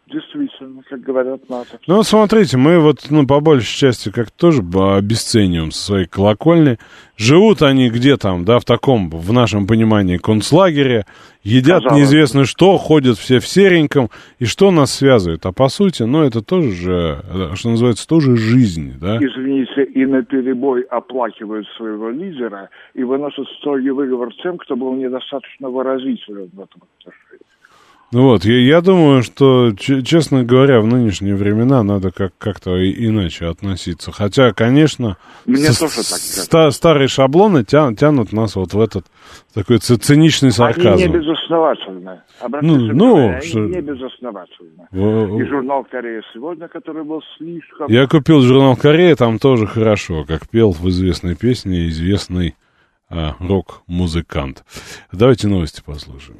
Действительно, как говорят НАТО. Ну, смотрите, мы вот, ну, по большей части как тоже обесцениваем со своей колокольни. Живут они где там, да, в таком, в нашем понимании, концлагере, едят бы. неизвестно что, ходят все в сереньком, и что нас связывает? А по сути, ну, это тоже же, э, что называется, тоже жизнь, да? извините, и на перебой оплакивают своего лидера и выносят строгий выговор тем, кто был недостаточно выразителен в этом отношении. Ну вот, я, я думаю, что, честно говоря, в нынешние времена надо как- как-то иначе относиться. Хотя, конечно, Мне с- тоже так ста- старые шаблоны тя- тянут нас вот в этот такой циничный Они сарказм. не безосновательны. Обратите Ну, ну, внимание, что- они не безосновательны. Во- И журнал «Корея сегодня», который был слишком... Я купил журнал Корея, там тоже хорошо, как пел в известной песне известный а, рок-музыкант. Давайте новости послушаем.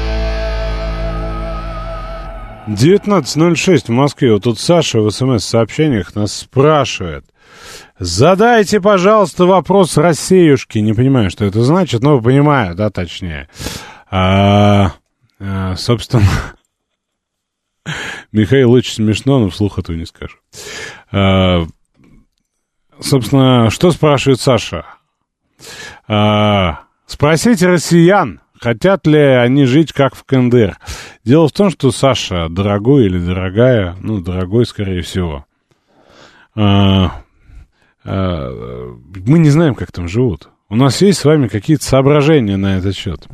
19.06 в Москве. Вот тут Саша в смс-сообщениях нас спрашивает. Задайте, пожалуйста, вопрос Россеюшки. Не понимаю, что это значит, но понимаю, да, точнее. А, а, собственно, Михаил очень смешно, но вслух этого не скажу. А, собственно, что спрашивает Саша? А, спросите россиян, хотят ли они жить как в КНДР. Дело в том, что Саша дорогой или дорогая, ну, дорогой, скорее всего, а, а, мы не знаем, как там живут. У нас есть с вами какие-то соображения на этот счет.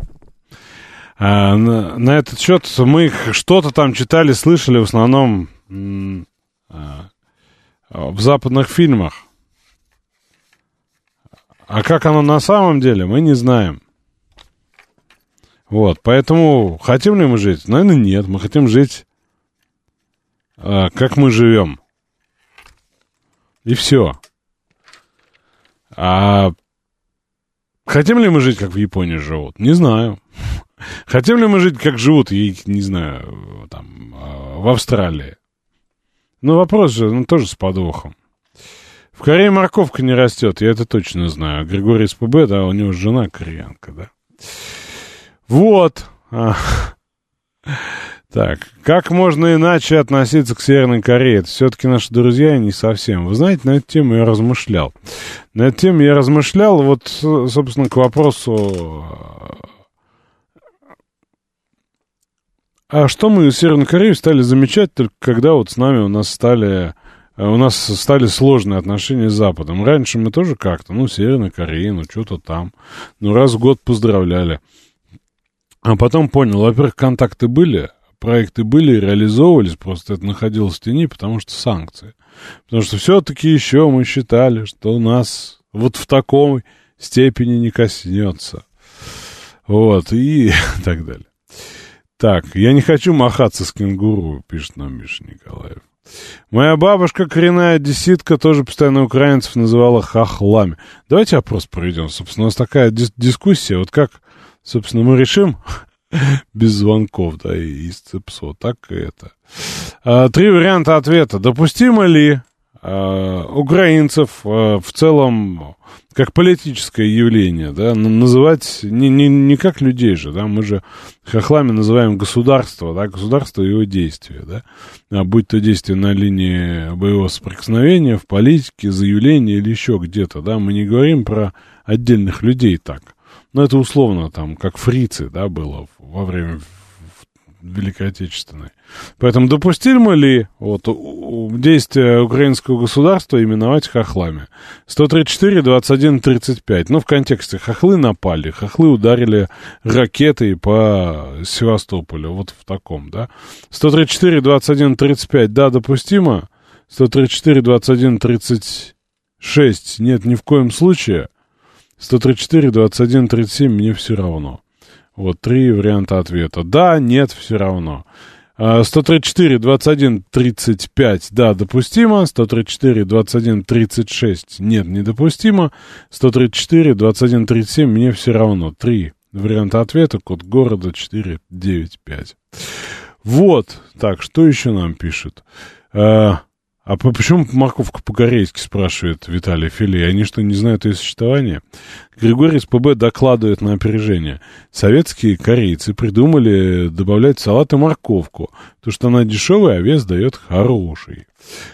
А, на, этот счет мы что-то там читали, слышали, в основном в западных фильмах. А как оно на самом деле, мы не знаем. Вот, поэтому хотим ли мы жить? Наверное, нет. Мы хотим жить, а, как мы живем. И все. А хотим ли мы жить, как в Японии живут? Не знаю. Хотим ли мы жить, как живут, я не знаю, там, а, в Австралии? Ну, вопрос же, ну, тоже с подвохом. В Корее морковка не растет, я это точно знаю. Григорий СПБ, да, у него жена кореянка, да. Вот. Так, как можно иначе относиться к Северной Корее? Это все-таки наши друзья не совсем. Вы знаете, на эту тему я размышлял. На эту тему я размышлял, вот, собственно, к вопросу... А что мы Северную Корею стали замечать только когда вот с нами у нас стали... У нас стали сложные отношения с Западом. Раньше мы тоже как-то, ну, Северная Корея, ну, что-то там. Ну, раз в год поздравляли. А потом понял, во-первых, контакты были, проекты были, реализовывались, просто это находилось в тени, потому что санкции. Потому что все-таки еще мы считали, что у нас вот в такой степени не коснется. Вот, и так далее. Так, я не хочу махаться с кенгуру, пишет нам Миша Николаев. Моя бабушка, коренная одесситка, тоже постоянно украинцев называла хохлами. Давайте опрос проведем. Собственно, у нас такая дис- дискуссия. Вот как, собственно, мы решим без звонков, да, и из ЦИПСО, так и это. А, три варианта ответа. Допустимо ли а, украинцев а, в целом как политическое явление, да, называть не, не, не как людей же, да, мы же хохлами называем государство, да, государство и его действия, да, будь то действие на линии боевого соприкосновения, в политике, заявление или еще где-то, да, мы не говорим про отдельных людей так. Но это условно там, как фрицы, да, было во время Великой Отечественной. Поэтому допустимо ли вот, действия украинского государства именовать хохлами? 134, 21, 35. Ну, в контексте хохлы напали, хохлы ударили ракетой по Севастополю. Вот в таком, да? 134, 21, 35. Да, допустимо. 134, 21, 36. Нет, ни в коем случае. 134, 21, 37. Мне все равно. Вот три варианта ответа. Да, нет, все равно. 134, 21, 35, да, допустимо. 134, 21, 36, нет, недопустимо. 134, 21, 37, мне все равно. Три варианта ответа, код города 495. Вот, так, что еще нам пишет? А, а почему морковка по-корейски, спрашивает Виталий Филей? Они что, не знают ее существования? Григорий СПБ докладывает на опережение. Советские корейцы придумали добавлять в салаты морковку, потому что она дешевая, а вес дает хороший.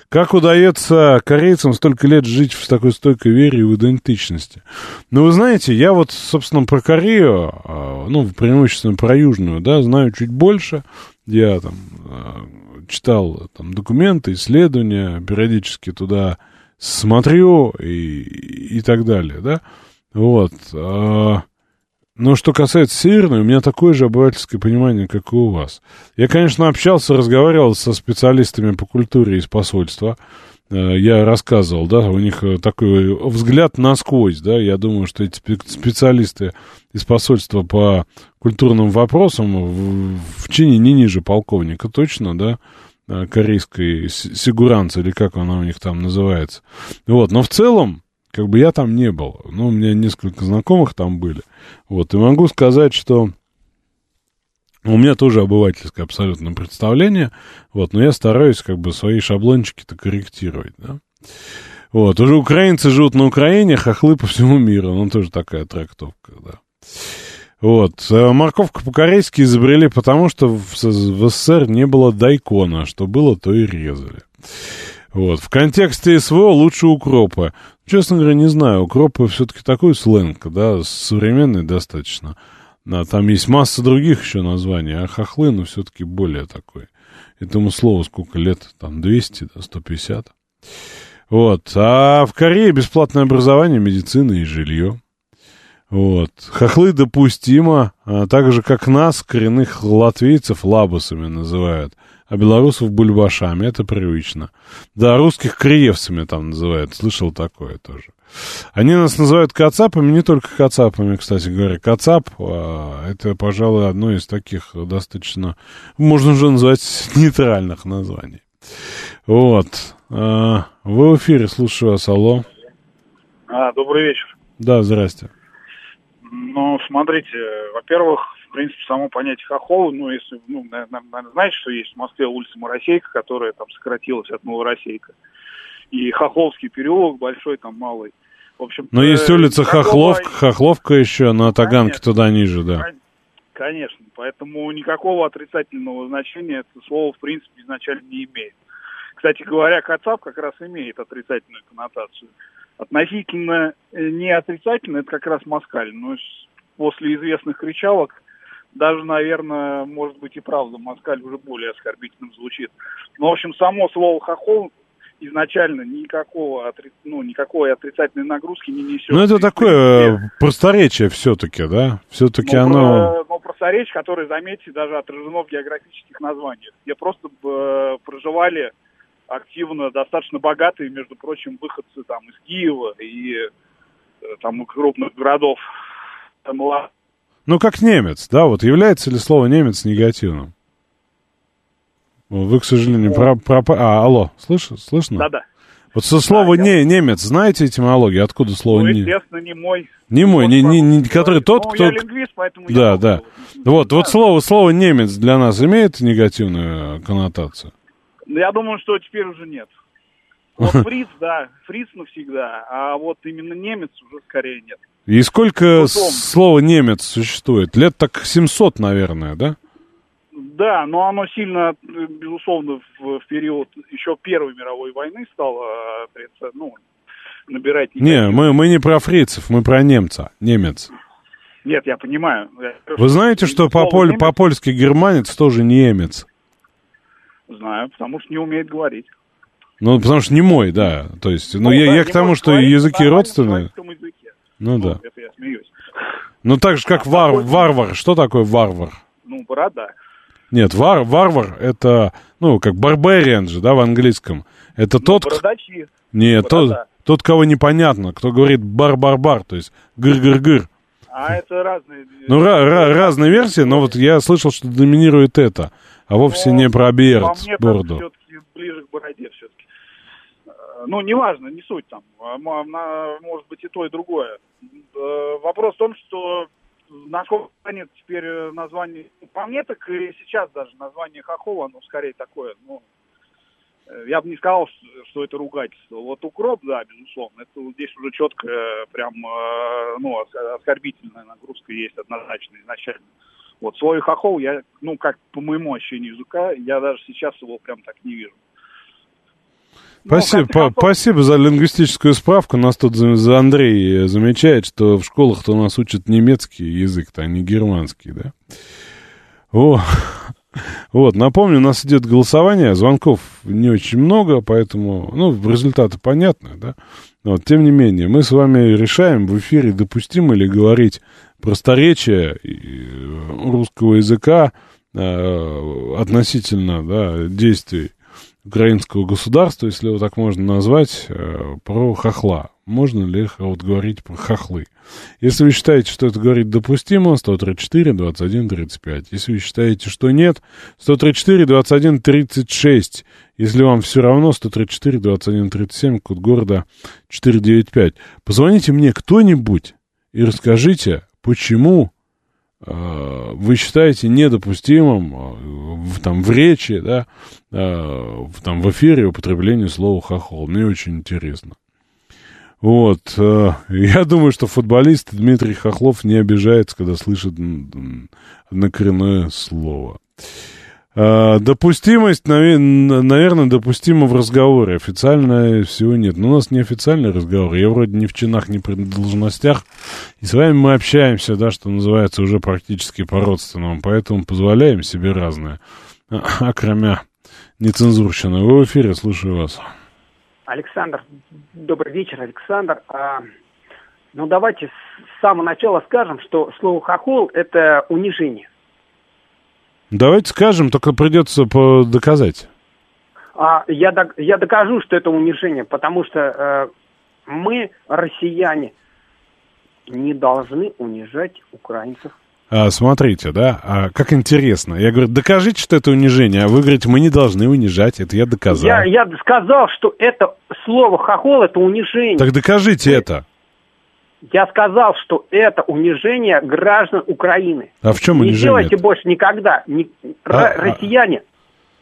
Как удается корейцам столько лет жить в такой стойкой вере и в идентичности? Ну, вы знаете, я вот, собственно, про Корею, а, ну, преимущественно про Южную, да, знаю чуть больше. Я там а, читал там документы, исследования, периодически туда смотрю и, и так далее, да. Вот. А, но что касается Северной, у меня такое же обывательское понимание, как и у вас. Я, конечно, общался, разговаривал со специалистами по культуре из посольства. А, я рассказывал, да, у них такой взгляд насквозь, да, я думаю, что эти специалисты из посольства по культурным вопросам в, чине не ниже полковника, точно, да, а, корейской сигуранцы, или как она у них там называется. Вот, но в целом, как бы я там не был. Ну, у меня несколько знакомых там были. Вот, и могу сказать, что у меня тоже обывательское абсолютно представление, вот, но я стараюсь как бы свои шаблончики-то корректировать, да. Вот, уже украинцы живут на Украине, хохлы по всему миру, ну, тоже такая трактовка, да. Вот. Э, морковку по-корейски изобрели потому, что в, СССР не было дайкона. Что было, то и резали. Вот. В контексте СВО лучше укропа. Честно говоря, не знаю. Укропа все-таки такой сленг, да, современный достаточно. Да, там есть масса других еще названий, а хохлы, ну, все-таки более такой. Этому слову сколько лет? Там 200, да, 150. Вот. А в Корее бесплатное образование, медицина и жилье. Вот. Хохлы допустимо, а так же, как нас, коренных латвийцев, лабусами называют. а белорусов бульбашами, это привычно. Да, русских криевцами там называют, слышал такое тоже. Они нас называют кацапами, не только кацапами, кстати говоря. Кацап а, это, пожалуй, одно из таких достаточно, можно уже назвать, нейтральных названий. Вот. А, вы в эфире, слушаю вас, алло. А, добрый вечер. Да, здрасте. Ну, смотрите, во-первых, в принципе, само понятие хохол, ну, если, ну, наверное, знаете, что есть в Москве улица Моросейка, которая там сократилась от Новороссейка. И Хохловский переулок большой, там малый. В общем Но есть улица Хохловка, Хохловка еще на Таганке конечно, туда ниже, да. Конечно, поэтому никакого отрицательного значения это слово, в принципе, изначально не имеет. Кстати говоря, Кацап как раз имеет отрицательную коннотацию. Относительно э, не отрицательно, это как раз москаль. Но после известных кричалок даже, наверное, может быть и правда, москаль уже более оскорбительным звучит. Но, в общем, само слово хохол изначально никакого, отри... ну, никакой отрицательной нагрузки не несет. Ну, это такое э, просторечие все-таки, да? Все-таки но оно... Про, но просторечие, которое, заметьте, даже отражено в географических названиях, где просто э, проживали активно достаточно богатые, между прочим, выходцы там из Киева и э, там крупных городов. Там, ну, как немец, да, вот является ли слово немец негативным? Вы, к сожалению, про, про... А, алло, слыш, слышно? Да-да. Вот со слова да, не, немец, знаете этимологию? Откуда слово ну, не? естественно, не мой. Не мой, не, не, не, который тот, ну, кто... Я лингвист, поэтому да, я да. Вот, вот слово, слово немец для нас имеет негативную коннотацию? Ну, я думаю, что теперь уже нет. Вот фриц, да, фриц навсегда, а вот именно немец уже скорее нет. И сколько Потом... слова немец существует? Лет так 700, наверное, да? Да, но оно сильно, безусловно, в, в период еще Первой мировой войны стало ну, набирать... Не, мы, мы не про фрицев, мы про немца, немец. Нет, я понимаю. Вы знаете, что по-поль, по-польски германец тоже немец? Знаю, потому что не умеет говорить. Ну, потому что не мой, да. То есть, ну, ну я, да, я к тому, что языки родственные. Ну, да. Это я смеюсь. Ну, так же, как а вар, варвар. Что такое варвар? Ну, борода. Нет, вар, варвар это, ну, как барбариан же, да, в английском. Это ну, тот... Бородачи. Нет, тот, тот, кого непонятно, кто говорит бар-бар-бар, то есть гыр-гыр-гыр. А это разные... Ну, ra- разные версии, но вот я слышал, что доминирует это, а вовсе но, не про Берт, бороду. все-таки ближе к бороде все-таки. Э, ну, неважно, не суть там. Может быть и то, и другое. Э, вопрос в том, что насколько станет теперь э, название... По мне так и сейчас даже название Хохова, оно скорее такое, ну, я бы не сказал, что, это ругательство. Вот укроп, да, безусловно, это здесь уже четко прям, ну, оскорбительная нагрузка есть однозначно изначально. Вот свой хохол, я, ну, как по моему ощущению языка, я даже сейчас его прям так не вижу. Ну, спасибо, концов... спасибо за лингвистическую справку. Нас тут за Андрей замечает, что в школах-то у нас учат немецкий язык, а не германский, да? О, вот, напомню, у нас идет голосование, звонков не очень много, поэтому, ну, результаты понятны, да? Вот, тем не менее, мы с вами решаем в эфире, допустимо ли говорить просторечие э, русского языка э, относительно да, действий украинского государства, если его так можно назвать, э, про хохла. Можно ли вот говорить про хохлы? Если вы считаете, что это говорить допустимо, 134, 21, 35. Если вы считаете, что нет, 134, 21, 36. Если вам все равно, 134, 21, 37, код города 495. Позвоните мне кто-нибудь и расскажите, почему вы считаете недопустимым э, в, там, в речи, да, э, в, там, в эфире употребление слова хохол. Мне очень интересно. Вот. Э, я думаю, что футболист Дмитрий Хохлов не обижается, когда слышит однокоренное слово. Э, допустимость, наверное, допустима в разговоре. Официально всего нет. Но у нас неофициальный разговор. Я вроде ни в чинах, ни при должностях. И с вами мы общаемся, да, что называется, уже практически по-родственному. Поэтому позволяем себе разное. А кроме нецензурщины. Вы в эфире, слушаю вас. Александр, добрый вечер, Александр. А, ну, давайте с самого начала скажем, что слово «хохол» — это унижение. Давайте скажем, только придется доказать. А я, док- я докажу, что это унижение, потому что э, мы, россияне, не должны унижать украинцев. А, смотрите, да, а как интересно. Я говорю, докажите, что это унижение, а вы говорите, мы не должны унижать, это я доказал. Я, я сказал, что это слово хохол это унижение. Так докажите это. Я сказал, что это унижение граждан Украины. А в чем не унижение? делайте больше никогда. Ни- А- а- россияне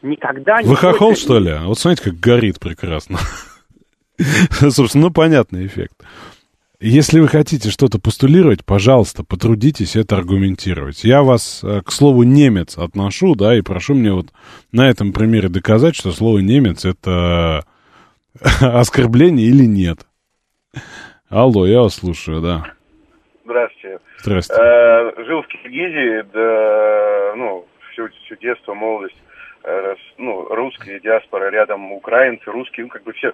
никогда не Вы хохол, больше- что ли? Вот смотрите, как горит прекрасно. Собственно, ну, понятный эффект. Если вы хотите что-то постулировать, пожалуйста, потрудитесь это аргументировать. Я вас, э, к слову немец отношу, да, и прошу мне вот на этом примере доказать, что слово немец это оскорбление или нет. Алло, я вас слушаю, да. Здравствуйте. Здрасте. Э, жил в Киргизии, да, ну, все, все детство, молодость, э, ну, русская диаспора, рядом украинцы, русские, ну, как бы все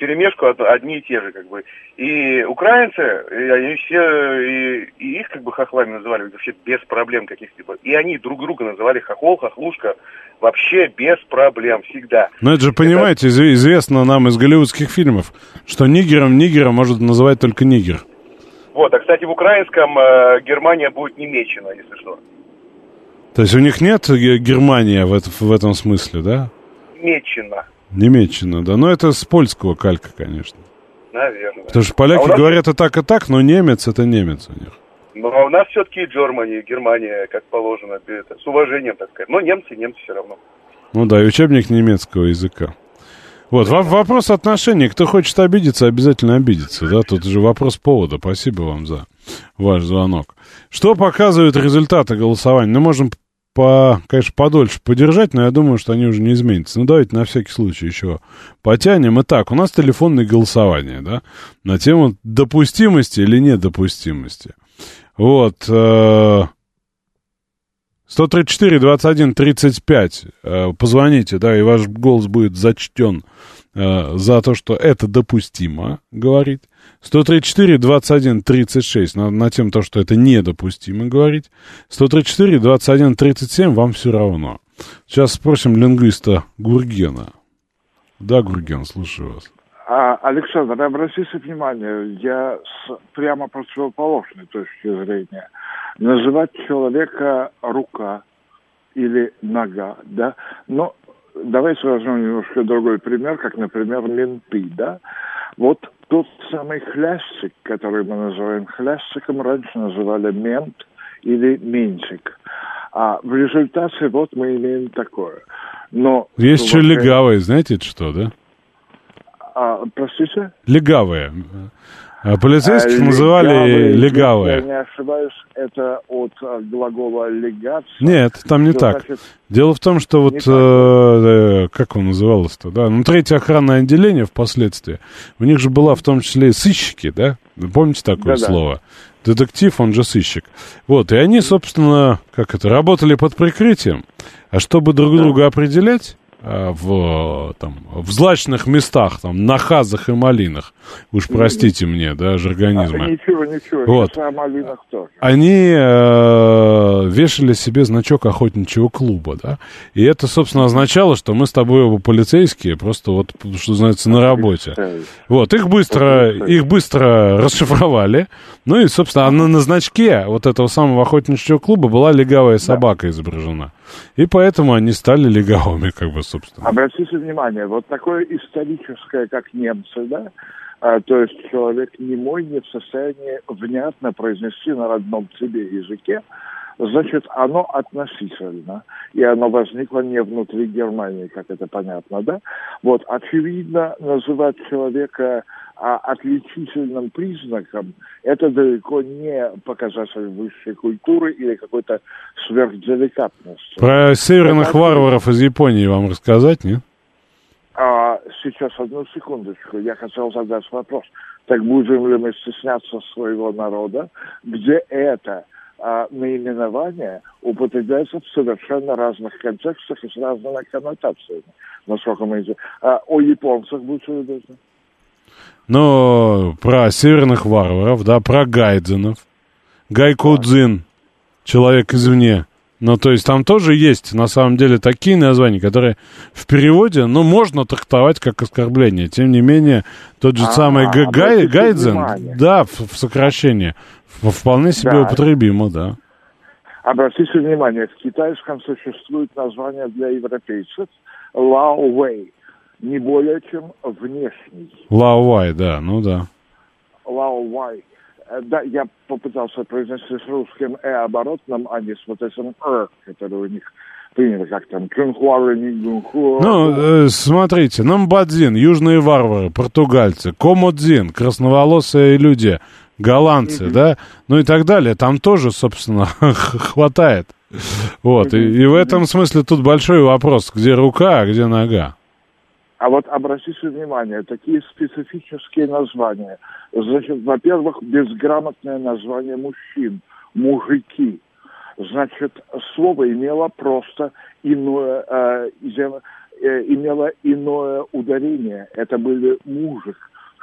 в перемешку од- одни и те же, как бы. И украинцы, и они все, и, и их как бы хохлами называли вообще без проблем каких-либо. И они друг друга называли хохол, хохлушка, вообще без проблем, всегда. Ну, это же, понимаете, изв- известно нам из голливудских фильмов, что нигером нигера может называть только нигер. Вот, а, кстати, в украинском э, Германия будет немечена, если что. То есть у них нет Ге- Германия в, это- в этом смысле, да? Мечена, Немеччина, да. Но это с польского калька, конечно. наверное. Потому что А поляки у нас- говорят и так, и так, но немец это немец у них. Но у нас все-таки Германия, Германия, как положено, это, с уважением, так сказать. Но немцы, немцы все равно. Ну да, и учебник немецкого языка. Вот, во- вопрос отношений. Кто хочет обидеться, обязательно обидится, да? Тут же вопрос повода. Спасибо вам за ваш звонок. Что показывают результаты голосования? Ну, можем, по, конечно, подольше подержать, но я думаю, что они уже не изменятся. Ну, давайте на всякий случай еще потянем. Итак, у нас телефонное голосование, да? На тему допустимости или недопустимости. Вот. э, 134, 21, 35. Э, Позвоните, да, и ваш голос будет зачтен э, за то, что это допустимо говорить. 134, 21, 36 на, на тем, то, что это недопустимо говорить. 134, 21, 37 вам все равно. Сейчас спросим лингвиста Гургена. Да, Гурген, слушаю вас. А, Александр, обратите внимание, я с прямо противоположной точки зрения. Называть человека рука или нога, да, но давайте возьмем немножко другой пример, как, например, менты, да. Вот тот самый хлястик, который мы называем хлястиком, раньше называли мент или ментик. А в результате вот мы имеем такое. Но Есть еще уважаемый- легавые, знаете, что, да? А, простите? Легавые. А полицейских А, называли легавые. Если я не ошибаюсь, это от а, глагола легаться. Нет, там не Что так. значит- Дело в том, что вот, э, э, как он назывался-то, да, ну, третье охранное отделение впоследствии, у них же была в том числе и сыщики, да? Вы помните такое Да-да. слово? Детектив, он же сыщик. Вот, и они, собственно, как это, работали под прикрытием, а чтобы друг друга определять, в, там, в злачных местах, там, на хазах и малинах, уж простите мне, да, А, жаргонизмы, ничего, ничего. Вот. О малинах тоже. они э, вешали себе значок охотничьего клуба, да, и это, собственно, означало, что мы с тобой оба полицейские, просто вот, что называется, на работе. Вот, их быстро, их быстро расшифровали, ну и, собственно, а на, на значке вот этого самого охотничьего клуба была легавая собака изображена. И поэтому они стали легавыми, как бы, собственно. Обратите внимание, вот такое историческое, как немцы, да, а, то есть человек немой не в состоянии внятно произнести на родном себе языке, значит, оно относительно, и оно возникло не внутри Германии, как это понятно, да? Вот, очевидно, называть человека а, отличительным признаком, это далеко не показатель высшей культуры или какой-то сверхделикатности. Про северных Это- варваров из Японии вам рассказать, нет? А, сейчас, одну секундочку, я хотел задать вопрос. Так будем ли мы стесняться своего народа, где это а, наименование употребляется в совершенно разных контекстах и с разными коннотациями, насколько мы. А, о японцах, будьте любезны. Но про северных варваров, да, про гайдзенов. Гайкудзин, человек извне, Ну, то есть там тоже есть, на самом деле, такие названия, которые в переводе, ну, можно трактовать как оскорбление. Тем не менее, тот же А, самый га- гай, гайдзен, внимание. да, в, в сокращении, вполне себе Да. употребимо, да. Обратите внимание, в китайском существует название для европейцев Лао Вэй, не более чем внешний. Лаовай, да, ну да. Лао Вай. Э, Да, я попытался произнести с русским «э» оборотным, а не с вот этим «р», который у них принято, как там «кюнхуа», «не гюнхуа». Ну, э, смотрите, Намбадзин, южные варвары, португальцы, Комодзин, красноволосые люди, голландцы, да, ну и так далее. Там тоже, собственно, хватает. Вот, и, и в этом смысле тут большой вопрос, где рука, а где нога. А вот обратите внимание, такие специфические названия. Значит, во-первых, безграмотное название мужчин, мужики. Значит, слово имело просто иное, э, э, имело иное ударение. Это были мужик.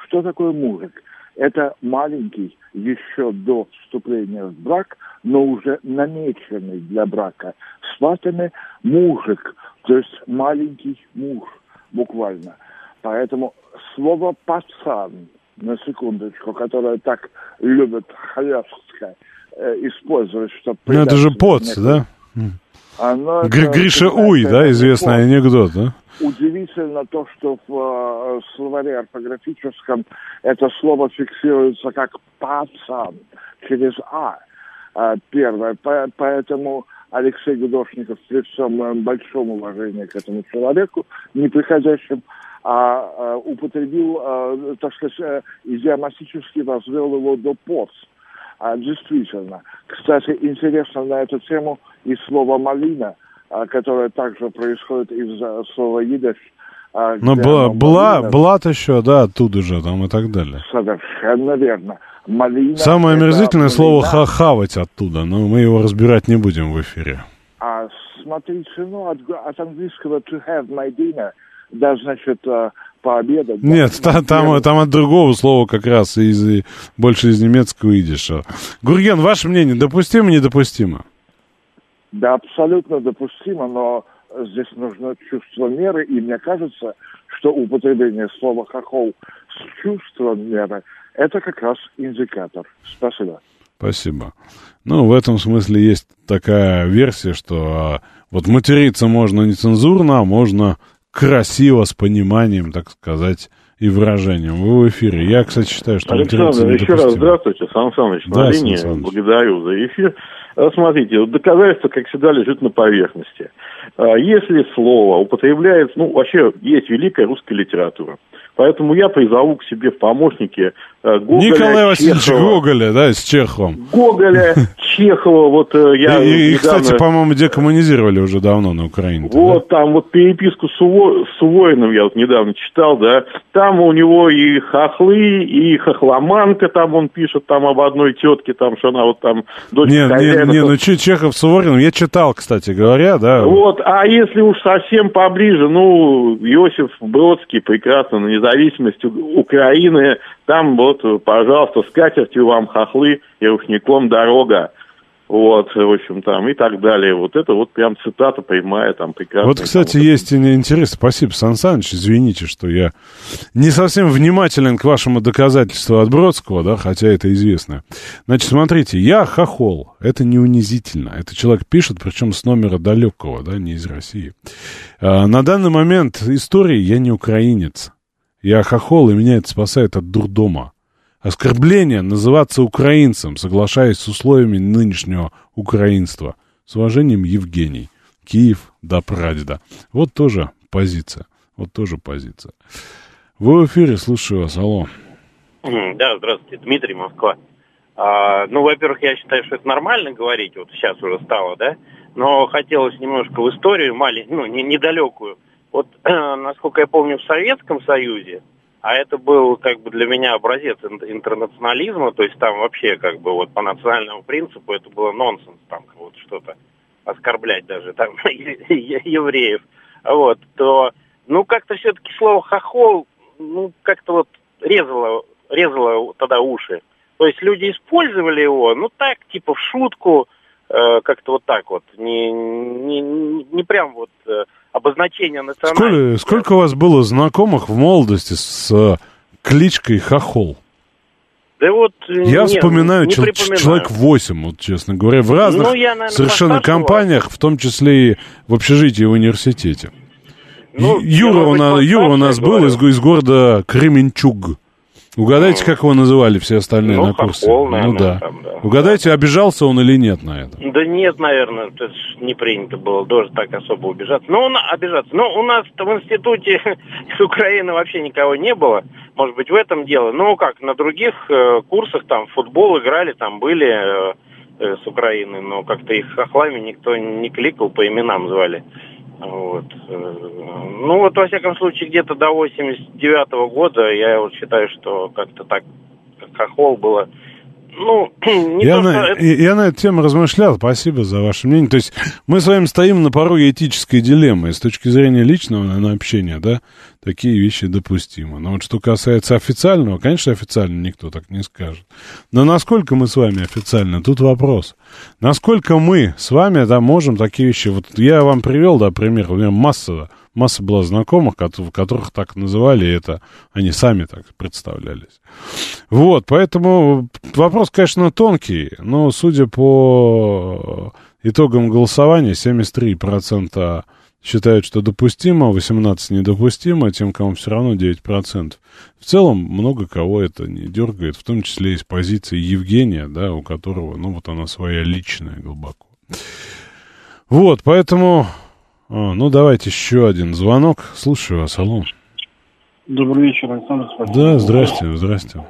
Что такое мужик? Это маленький еще до вступления в брак, но уже намеченный для брака. Сватами мужик, то есть маленький муж буквально. Поэтому слово пацан, на секундочку, которое так любят хлестко э, использовать, чтобы... Ну, это же поц, да? Оно, Гри- это, Гриша понимаете, Уй, да, это известный поц. анекдот, да? Удивительно то, что в э, словаре орфографическом это слово фиксируется как пацан через А. э, первое. По- поэтому Алексей Гудошников при всем моем большом уважении к этому человеку, не приходящим, а, э, употребил, э, так сказать, э, идиоматически возвел его до поц. А, действительно. Кстати, интересно на эту тему и слово «малина», а, которое также происходит из а, слова «идыш». а, где была, была. Блат еще, да, оттуда же, там и так далее. Совершенно верно. Малина Самое омерзительное слово малина. ха хавать оттуда, но мы его разбирать не будем в эфире. А смотрите, ну, от, от английского to have my dinner, да, значит, а, пообедать. да, Нет, та- там, там от другого слова как раз из, больше из немецкого идиша. Гурген, ваше мнение, допустимо, недопустимо? Да, абсолютно допустимо, но здесь нужно чувство меры, и мне кажется, что употребление слова «хохол» с чувством меры – это как раз индикатор. Спасибо. Спасибо. Ну, в этом смысле есть такая версия, что а, вот материться можно нецензурно, а можно красиво, с пониманием, так сказать, и выражением. Вы в эфире. Я, кстати, считаю, что материться Александр, еще раз здравствуйте, Сан Саныч, Да, на Сан линии. Саныч. Благодарю за эфир. А, Смотрите, доказательство, как всегда, лежит на поверхности. А, Если слово употребляется, ну, вообще есть великая русская литература. Поэтому я призову к себе в помощники э, Гоголя, Николай Васильевич Чехова. Гоголя, да, с Чеховым. Гоголя, Чехова, вот э, я и, и, недавно- кстати, по-моему, декоммунизировали уже давно на Украине. Вот там вот переписку с, Уво- с Сувориным я вот недавно читал, да. Там у него и хохлы, и хохломанка там он пишет там об одной тетке, там, что она вот там дочь Не, не, не, ну Че- Чехов с Сувориным я читал, кстати говоря, да. Вот, а если уж совсем поближе, ну, Иосиф Бродский прекрасно на независимость Украины, там вот, пожалуйста, с катертью вам хохлы и рушником дорога. Вот, в общем, там и так далее. Вот это вот прям цитата прямая, там прекрасно. Вот, кстати, есть и интерес. Спасибо, Сан Саныч. Извините, что я не совсем внимателен к вашему доказательству от Бродского, да, хотя это известно. Значит, смотрите, я хохол. Это не унизительно. Это человек пишет, причем с номера далекого, да, не из России. А, на данный момент истории я не украинец. Я хохол, и меня это спасает от дурдома. Оскорбление называться украинцем, соглашаясь с условиями нынешнего украинства. С уважением, Евгений. Киев до прадеда. Вот тоже позиция. Вот тоже позиция. Вы в эфире, слушаю вас. Алло. Да, здравствуйте, Дмитрий, Москва. А, ну, во-первых, я считаю, что это нормально говорить, вот сейчас уже стало, да, но хотелось немножко в историю маленькую, ну, не, недалекую. Вот, насколько я помню, в Советском Союзе, а это был как бы для меня образец ин- интернационализма, то есть там вообще как бы вот по национальному принципу это было нонсенс, там вот что-то оскорблять даже там евреев, вот, то, ну, как-то все-таки слово хохол, ну, как-то вот резало, резало тогда уши. То есть люди использовали его, ну так, типа в шутку, как-то вот так вот, не, не, не прям вот э, обозначение национальности. Сколько, сколько у вас было знакомых в молодости с э, кличкой Хохол? Да вот, э, Я не, вспоминаю не чел- припоминаю. человек 8, вот честно говоря, в разных Ну, я, наверное, совершенно компаниях, в том числе и в общежитии и в университете. Ну, Юра, у нас, Юра у нас был из, из города Кременчуг. Угадайте, как его называли все остальные Ну, на курсе? Хохол, ну наверное, да. там, да. Угадайте, обижался он или нет на это? Да нет, наверное, это ж не принято было тоже так особо убежаться. Ну, у на- обижаться. Ну, у нас в институте с Украины вообще никого не было. Может быть, в этом дело. Ну, как, на других э, курсах там в футбол играли, там были э, э, с Украины, но как-то их хохлами никто не кликал, по именам звали. Вот. Э, Ну, вот, во всяком случае, где-то до 89 года я вот считаю, что как-то так, как хохол было... Ну, не Я то, на, это- я на эту тему размышлял, спасибо за ваше мнение. То есть мы с вами стоим на пороге этической дилеммы. С точки зрения личного наверное, общения, да, такие вещи допустимы. Но вот что касается официального, конечно, официально никто так не скажет. Но насколько мы с вами официально, тут вопрос. Насколько мы с вами, да, можем такие вещи... Вот я вам привел, да, пример, у меня масса, масса была знакомых, кото- которых так называли, это они сами так представлялись. Вот, поэтому вопрос, конечно, тонкий, но судя по итогам голосования, 73% считают, что допустимо, 18% недопустимо, тем, кому все равно 9%. В целом, много кого это не дергает, в том числе из позиции Евгения, да, у которого, ну, вот она своя личная глубоко. Вот, поэтому, а, ну, давайте еще один звонок. Слушаю вас, алло. Добрый вечер, Александр. Спасибо. Да, здрасте, здрасте.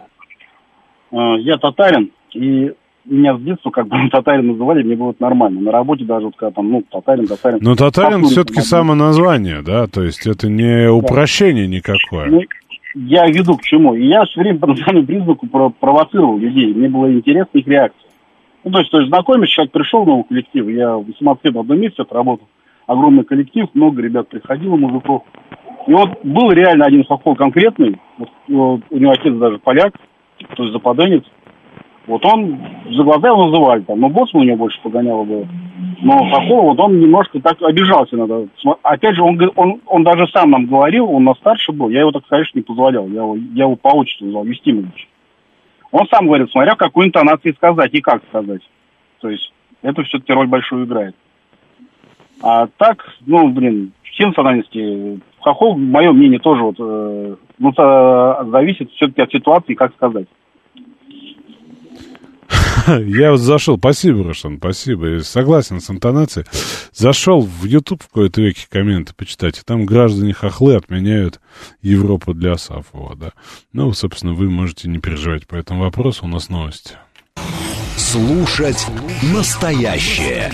А, Я татарин, и меня с детства как бы татарин называли, мне было нормально. На работе даже вот когда там, ну, татарин, татарин. Но татарин все-таки само название, да, то есть это не упрощение никакое. Ну, я веду к чему. И я все время по национальному признаку про- провоцировал людей. Мне было интересно их реакция. Ну, то есть, то есть знакомишь, человек пришел в новый коллектив, я 18 лет в одном месте отработал, огромный коллектив, много ребят приходило, мужиков. И вот был реально один хохол конкретный, вот, вот у него отец даже поляк, то есть западенец. Вот он за глаза его называли там, но босс у него больше погоняло было. Но хохол, вот он немножко так обижался иногда. Опять же, он, он, он даже сам нам говорил, он нас старше был, я его так, конечно, не позволял, я его, я его по отчеству называл, Юстимович. Он сам говорит, смотря какой интонации сказать и как сказать. То есть это все-таки роль большую играет. А так, ну, блин, все национальности, хохол, мое мнение, тоже вот, э, ну, за- зависит все-таки от ситуации, как сказать. Я вот зашел, спасибо, Рошан, спасибо, я согласен с интонацией. Зашел в YouTube в какой-то веке комменты почитать, и там граждане хохлы отменяют Европу для Асафова, да. Ну, собственно, вы можете не переживать по этому вопросу, у нас новости. Слушать настоящее.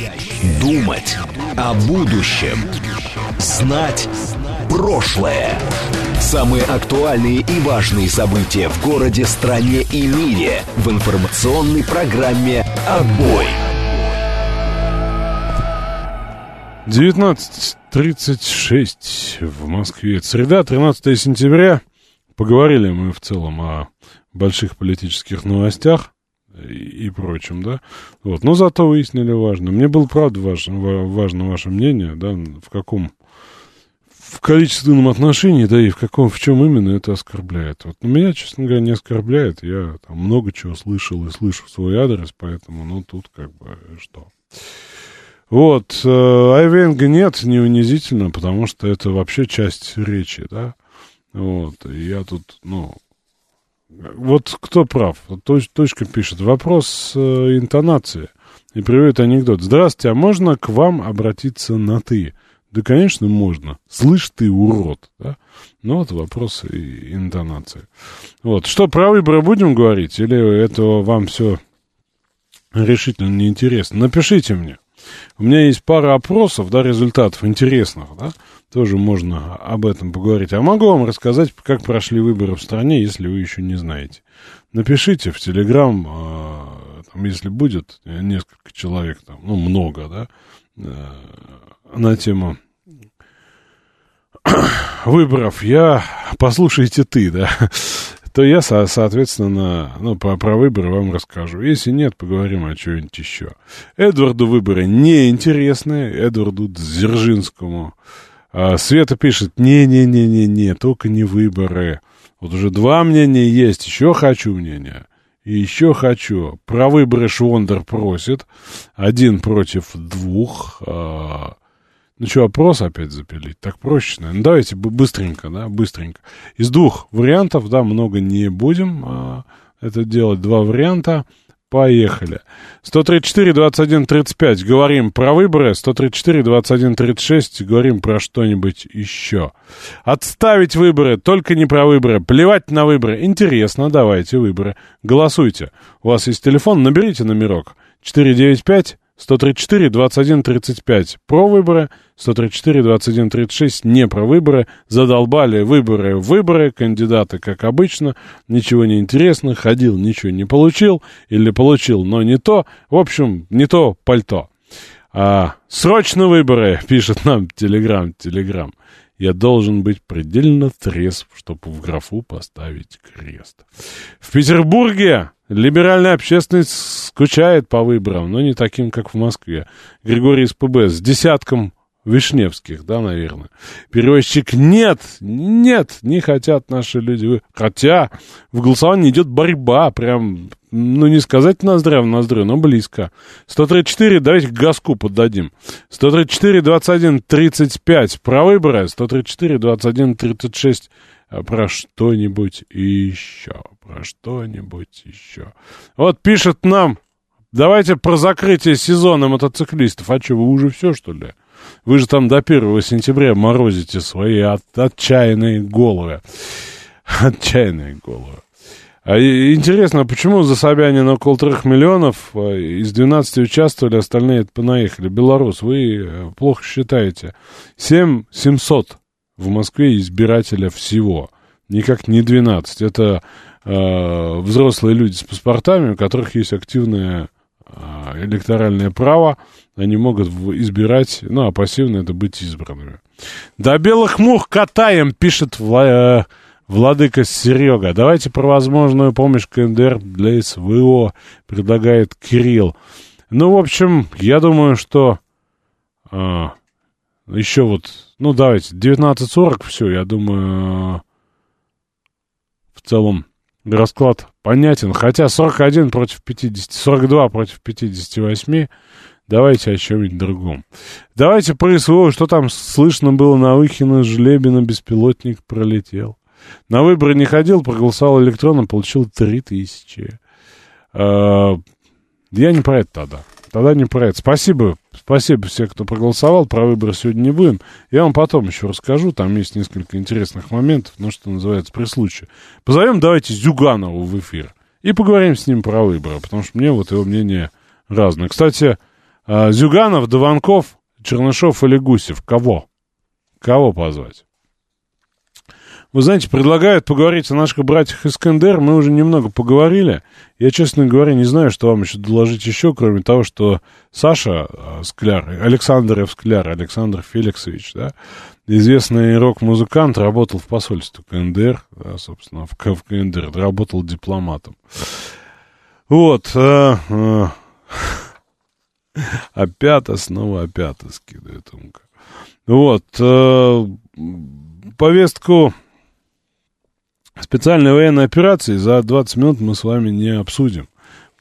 Думать о будущем. Знать прошлое. Самые актуальные и важные события в городе, стране и мире в информационной программе «Отбой». 19.36 в Москве. Среда, 13 сентября. Поговорили мы в целом о больших политических новостях и, и прочем, да. Вот. Но зато выяснили важно. Мне было, правда, важно, ва- важно ваше мнение, да, в каком в количественном отношении, да, и в каком, в чем именно это оскорбляет. Вот меня, честно говоря, не оскорбляет. Я там много чего слышал и слышу в свой адрес, поэтому, ну, тут как бы что. Вот, э, Айвенга нет, не унизительно, потому что это вообще часть речи, да. Вот, и я тут, ну, вот кто прав? Точ- точка пишет. Вопрос э, интонации. И приводит анекдот. Здравствуйте, а можно к вам обратиться на «ты»? Да, конечно, можно. Слышь ты, урод. Да? Ну, вот вопрос и интонации. Вот. Что, про выборы будем говорить? Или этого вам все решительно неинтересно? Напишите мне. У меня есть пара опросов, да, результатов интересных, да, тоже можно об этом поговорить. А могу вам рассказать, как прошли выборы в стране, если вы еще не знаете. Напишите в Телеграм, э, там, если будет несколько человек, там, ну, много, да, э, на тему выборов. Я, послушайте ты, да. то я, со- соответственно, ну, про, про выборы вам расскажу. Если нет, поговорим о чем-нибудь еще. Эдварду выборы неинтересны, Эдварду Дзержинскому. А Света пишет, не-не-не-не-не, только не выборы. Вот уже два мнения есть, еще хочу мнения. И еще хочу. Про выборы Швондер просит. Один против двух. А, Ну что, опрос опять запилить? Так проще, наверное. Ну, давайте бы- быстренько, да, быстренько. Из двух вариантов, да, много не будем а, это делать. Два варианта. Поехали. 134, 21, 35. Говорим про выборы. 134, 21, 36. Говорим про что-нибудь еще. Отставить выборы. Только не про выборы. Плевать на выборы. Интересно, давайте выборы. Голосуйте. У вас есть телефон, наберите номерок. 495 134 21 35 про выборы, 134 21 36 не про выборы, задолбали выборы, выборы, кандидаты, как обычно, ничего не интересно, ходил, ничего не получил, или получил, но не то, в общем, не то пальто. А, срочно выборы, пишет нам Телеграм, Телеграм. Я должен быть предельно трезв, чтобы в графу поставить крест. В Петербурге либеральная общественность скучает по выборам, но не таким, как в Москве. Григорий из ПБ с десятком Вишневских, да, наверное. Перевозчик нет, нет, не хотят наши люди. Хотя в голосовании идет борьба, прям, ну, не сказать ноздря в ноздрю, но близко. 134, давайте газку поддадим. 134, 21, 35 про выборы, 134, 21, 36 а про что-нибудь еще, про что-нибудь еще. Вот пишет нам, давайте про закрытие сезона мотоциклистов. А что, вы уже все, что ли? Вы же там до 1 сентября морозите свои от- отчаянные головы. Отчаянные головы. А интересно, а почему за Собянина около 3 миллионов, а, из 12 участвовали, остальные понаехали? Белорус, вы э, плохо считаете. 7 700 в Москве избирателя всего. Никак не 12. Это э, взрослые люди с паспортами, у которых есть активное э, электоральное право. Они могут избирать, ну, а пассивно это быть избранными. До белых мух катаем, пишет Вла- э, Владыка Серега. Давайте про возможную помощь КНДР для СВО, предлагает Кирилл. Ну, в общем, я думаю, что а, еще вот, ну, давайте, 19.40, все, я думаю, в целом расклад понятен. Хотя 41 против 50, 42 против 58. Давайте о чем-нибудь другом. Давайте про СВО, что там слышно было на Выхино, Жлебина, беспилотник пролетел. На выборы не ходил, проголосовал электронно, получил 3000. А, Я не про это тогда. Тогда не про это. Спасибо, спасибо всем, кто проголосовал. Про выборы сегодня не будем. Я вам потом еще расскажу. Там есть несколько интересных моментов, ну, что называется, при случае. Позовем давайте Зюганова в эфир. И поговорим с ним про выборы, потому что мне вот его мнение разное. Кстати, а, Зюганов, Дованков, Чернышов или Гусев. Кого? Кого позвать? Вы знаете, предлагают поговорить о наших братьях из КНДР. Мы уже немного поговорили. Я, честно говоря, не знаю, что вам еще доложить еще, кроме того, что Саша э, Скляр, Александр. Скляр, Александр Феликсович, да, известный рок-музыкант, работал в посольстве КНДР, да, собственно, в, в КНДР, работал дипломатом. Вот. э, э, опята, снова опята скидывает Умка. Вот. э, повестку специальной военной операции за 20 минут мы с вами не обсудим.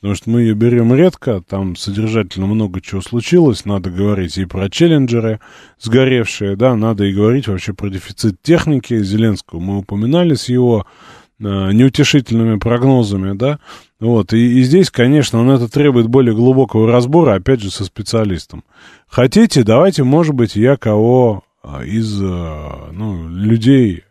Потому что мы ее берем редко, там содержательно много чего случилось, надо говорить и про челленджеры сгоревшие, да, надо и говорить вообще про дефицит техники Зеленского. Мы упоминали с его э, неутешительными прогнозами, да, вот, и, и здесь, конечно, он это требует более глубокого разбора, опять же, со специалистом. Хотите, давайте, может быть, я кого э, из, э, ну, людей,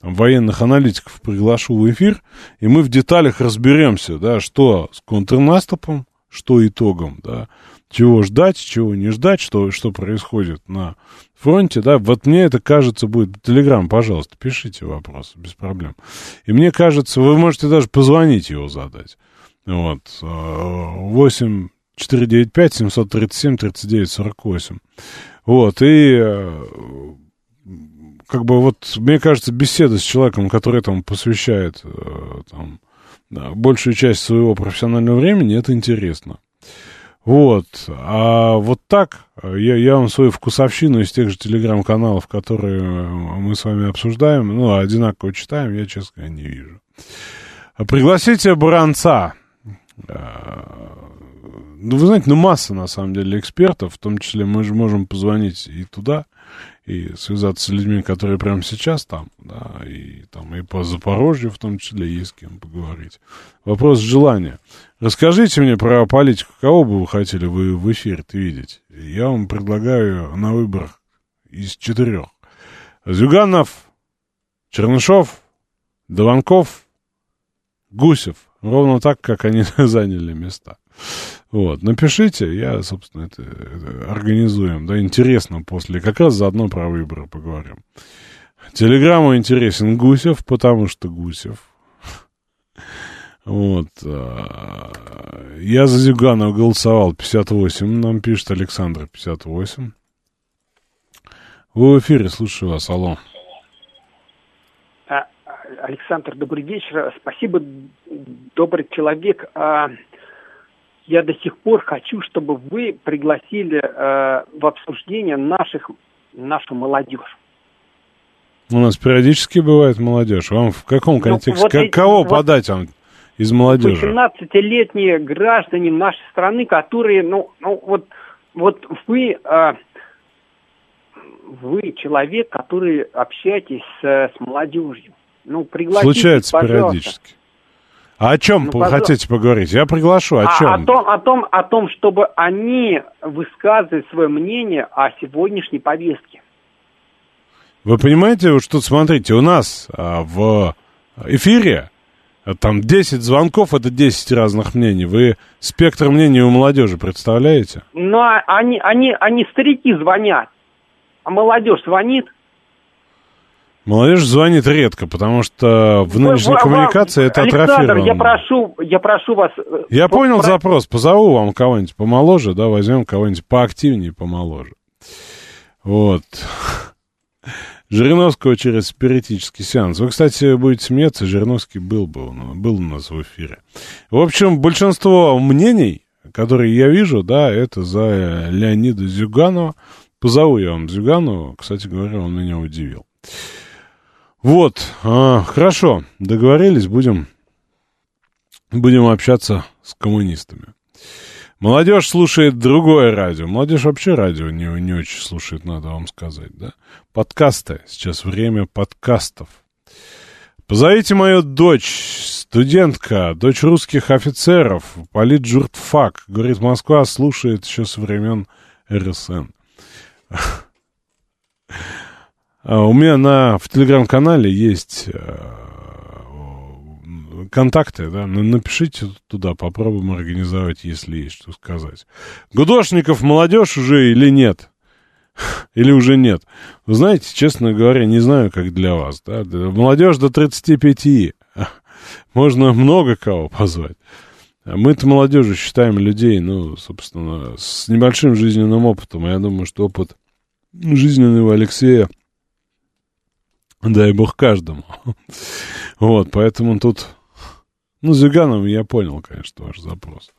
военных аналитиков приглашу в эфир, и мы в деталях разберемся, да, что с контрнаступом, что итогом, да, чего ждать, чего не ждать, что, что происходит на фронте, да, вот мне это кажется будет, Телеграм, пожалуйста, пишите вопросы, без проблем. И мне кажется, вы можете даже позвонить его задать, вот, 8 495 737 39 48, вот, и э, как бы вот, мне кажется, беседа с человеком, который там посвящает э, там, да, большую часть своего профессионального времени, это интересно. Вот. А вот так, я, я вам свою вкусовщину из тех же телеграм-каналов, которые мы с вами обсуждаем, ну, одинаково читаем, я, честно говоря, не вижу. Пригласите Бранца. Ну, вы знаете, ну, масса, на самом деле, экспертов, в том числе мы же можем позвонить и туда, и связаться с людьми, которые прямо сейчас там, да, и там и по Запорожью в том числе есть с кем поговорить. Вопрос желания. Расскажите мне про политику, кого бы вы хотели вы в эфире видеть? Я вам предлагаю на выбор из четырех. Зюганов, Чернышов, Дованков, Гусев. Ровно так, как они заняли места. Вот, напишите, я, собственно, это, это организуем. Да, интересно после, как раз заодно про выборы поговорим. Телеграмму интересен Гусев, потому что Гусев. Вот. А, я за Зюганова голосовал 58, нам пишет Александр 58. Вы в эфире, слушаю вас, алло. А, Александр, добрый вечер. Спасибо, добрый человек. Я до сих пор хочу, чтобы вы пригласили э, в обсуждение наших, нашу молодежь. У нас периодически бывает молодежь. Вам в каком контексте? Ну, вот эти, кого вот подать вам из молодежи? 18-летние граждане нашей страны, которые, ну, ну вот, вот вы, э, вы человек, который общаетесь с, с молодежью. Ну, пригласите, Случается пожалуйста. периодически. А о чем ну, вы хотите поговорить? Я приглашу. О а, чем? О том, о, том, о том, чтобы они высказывали свое мнение о сегодняшней повестке. Вы понимаете, вот что смотрите, у нас а, в эфире а, там 10 звонков, это 10 разных мнений. Вы спектр мнений у молодежи представляете? Ну, а они, они, они старики звонят, а молодежь звонит. Молодежь звонит редко, потому что в нынешней вы, коммуникации вам, это атрофировано. я прошу, я прошу вас... Э, я вот, понял про... запрос, позову вам кого-нибудь помоложе, да, возьмем кого-нибудь поактивнее, помоложе. Вот. Жириновского через спиритический сеанс. Вы, кстати, будете смеяться, Жириновский был бы, был у нас в эфире. В общем, большинство мнений, которые я вижу, да, это за Леонида Зюганова. Позову я вам Зюганова, кстати говоря, он меня удивил. Вот, а, хорошо, договорились, будем, будем общаться с коммунистами. Молодежь слушает другое радио. Молодежь вообще радио не, не очень слушает, надо вам сказать, да? Подкасты. Сейчас время подкастов. Позовите мою дочь, студентка, дочь русских офицеров, политжуртфак. Говорит, Москва слушает еще со времен РСН. А, у меня на, в телеграм-канале есть э, контакты, да, напишите туда, попробуем организовать, если есть что сказать. Гудошников молодежь уже или нет? Или уже нет? Вы знаете, честно говоря, не знаю, как для вас, да, молодежь до 35, можно много кого позвать. Мы-то молодежью считаем людей, ну, собственно, с небольшим жизненным опытом. Я думаю, что опыт жизненного Алексея Дай бог каждому. Вот, поэтому тут... Ну, Зюганов я понял, конечно, ваш запрос.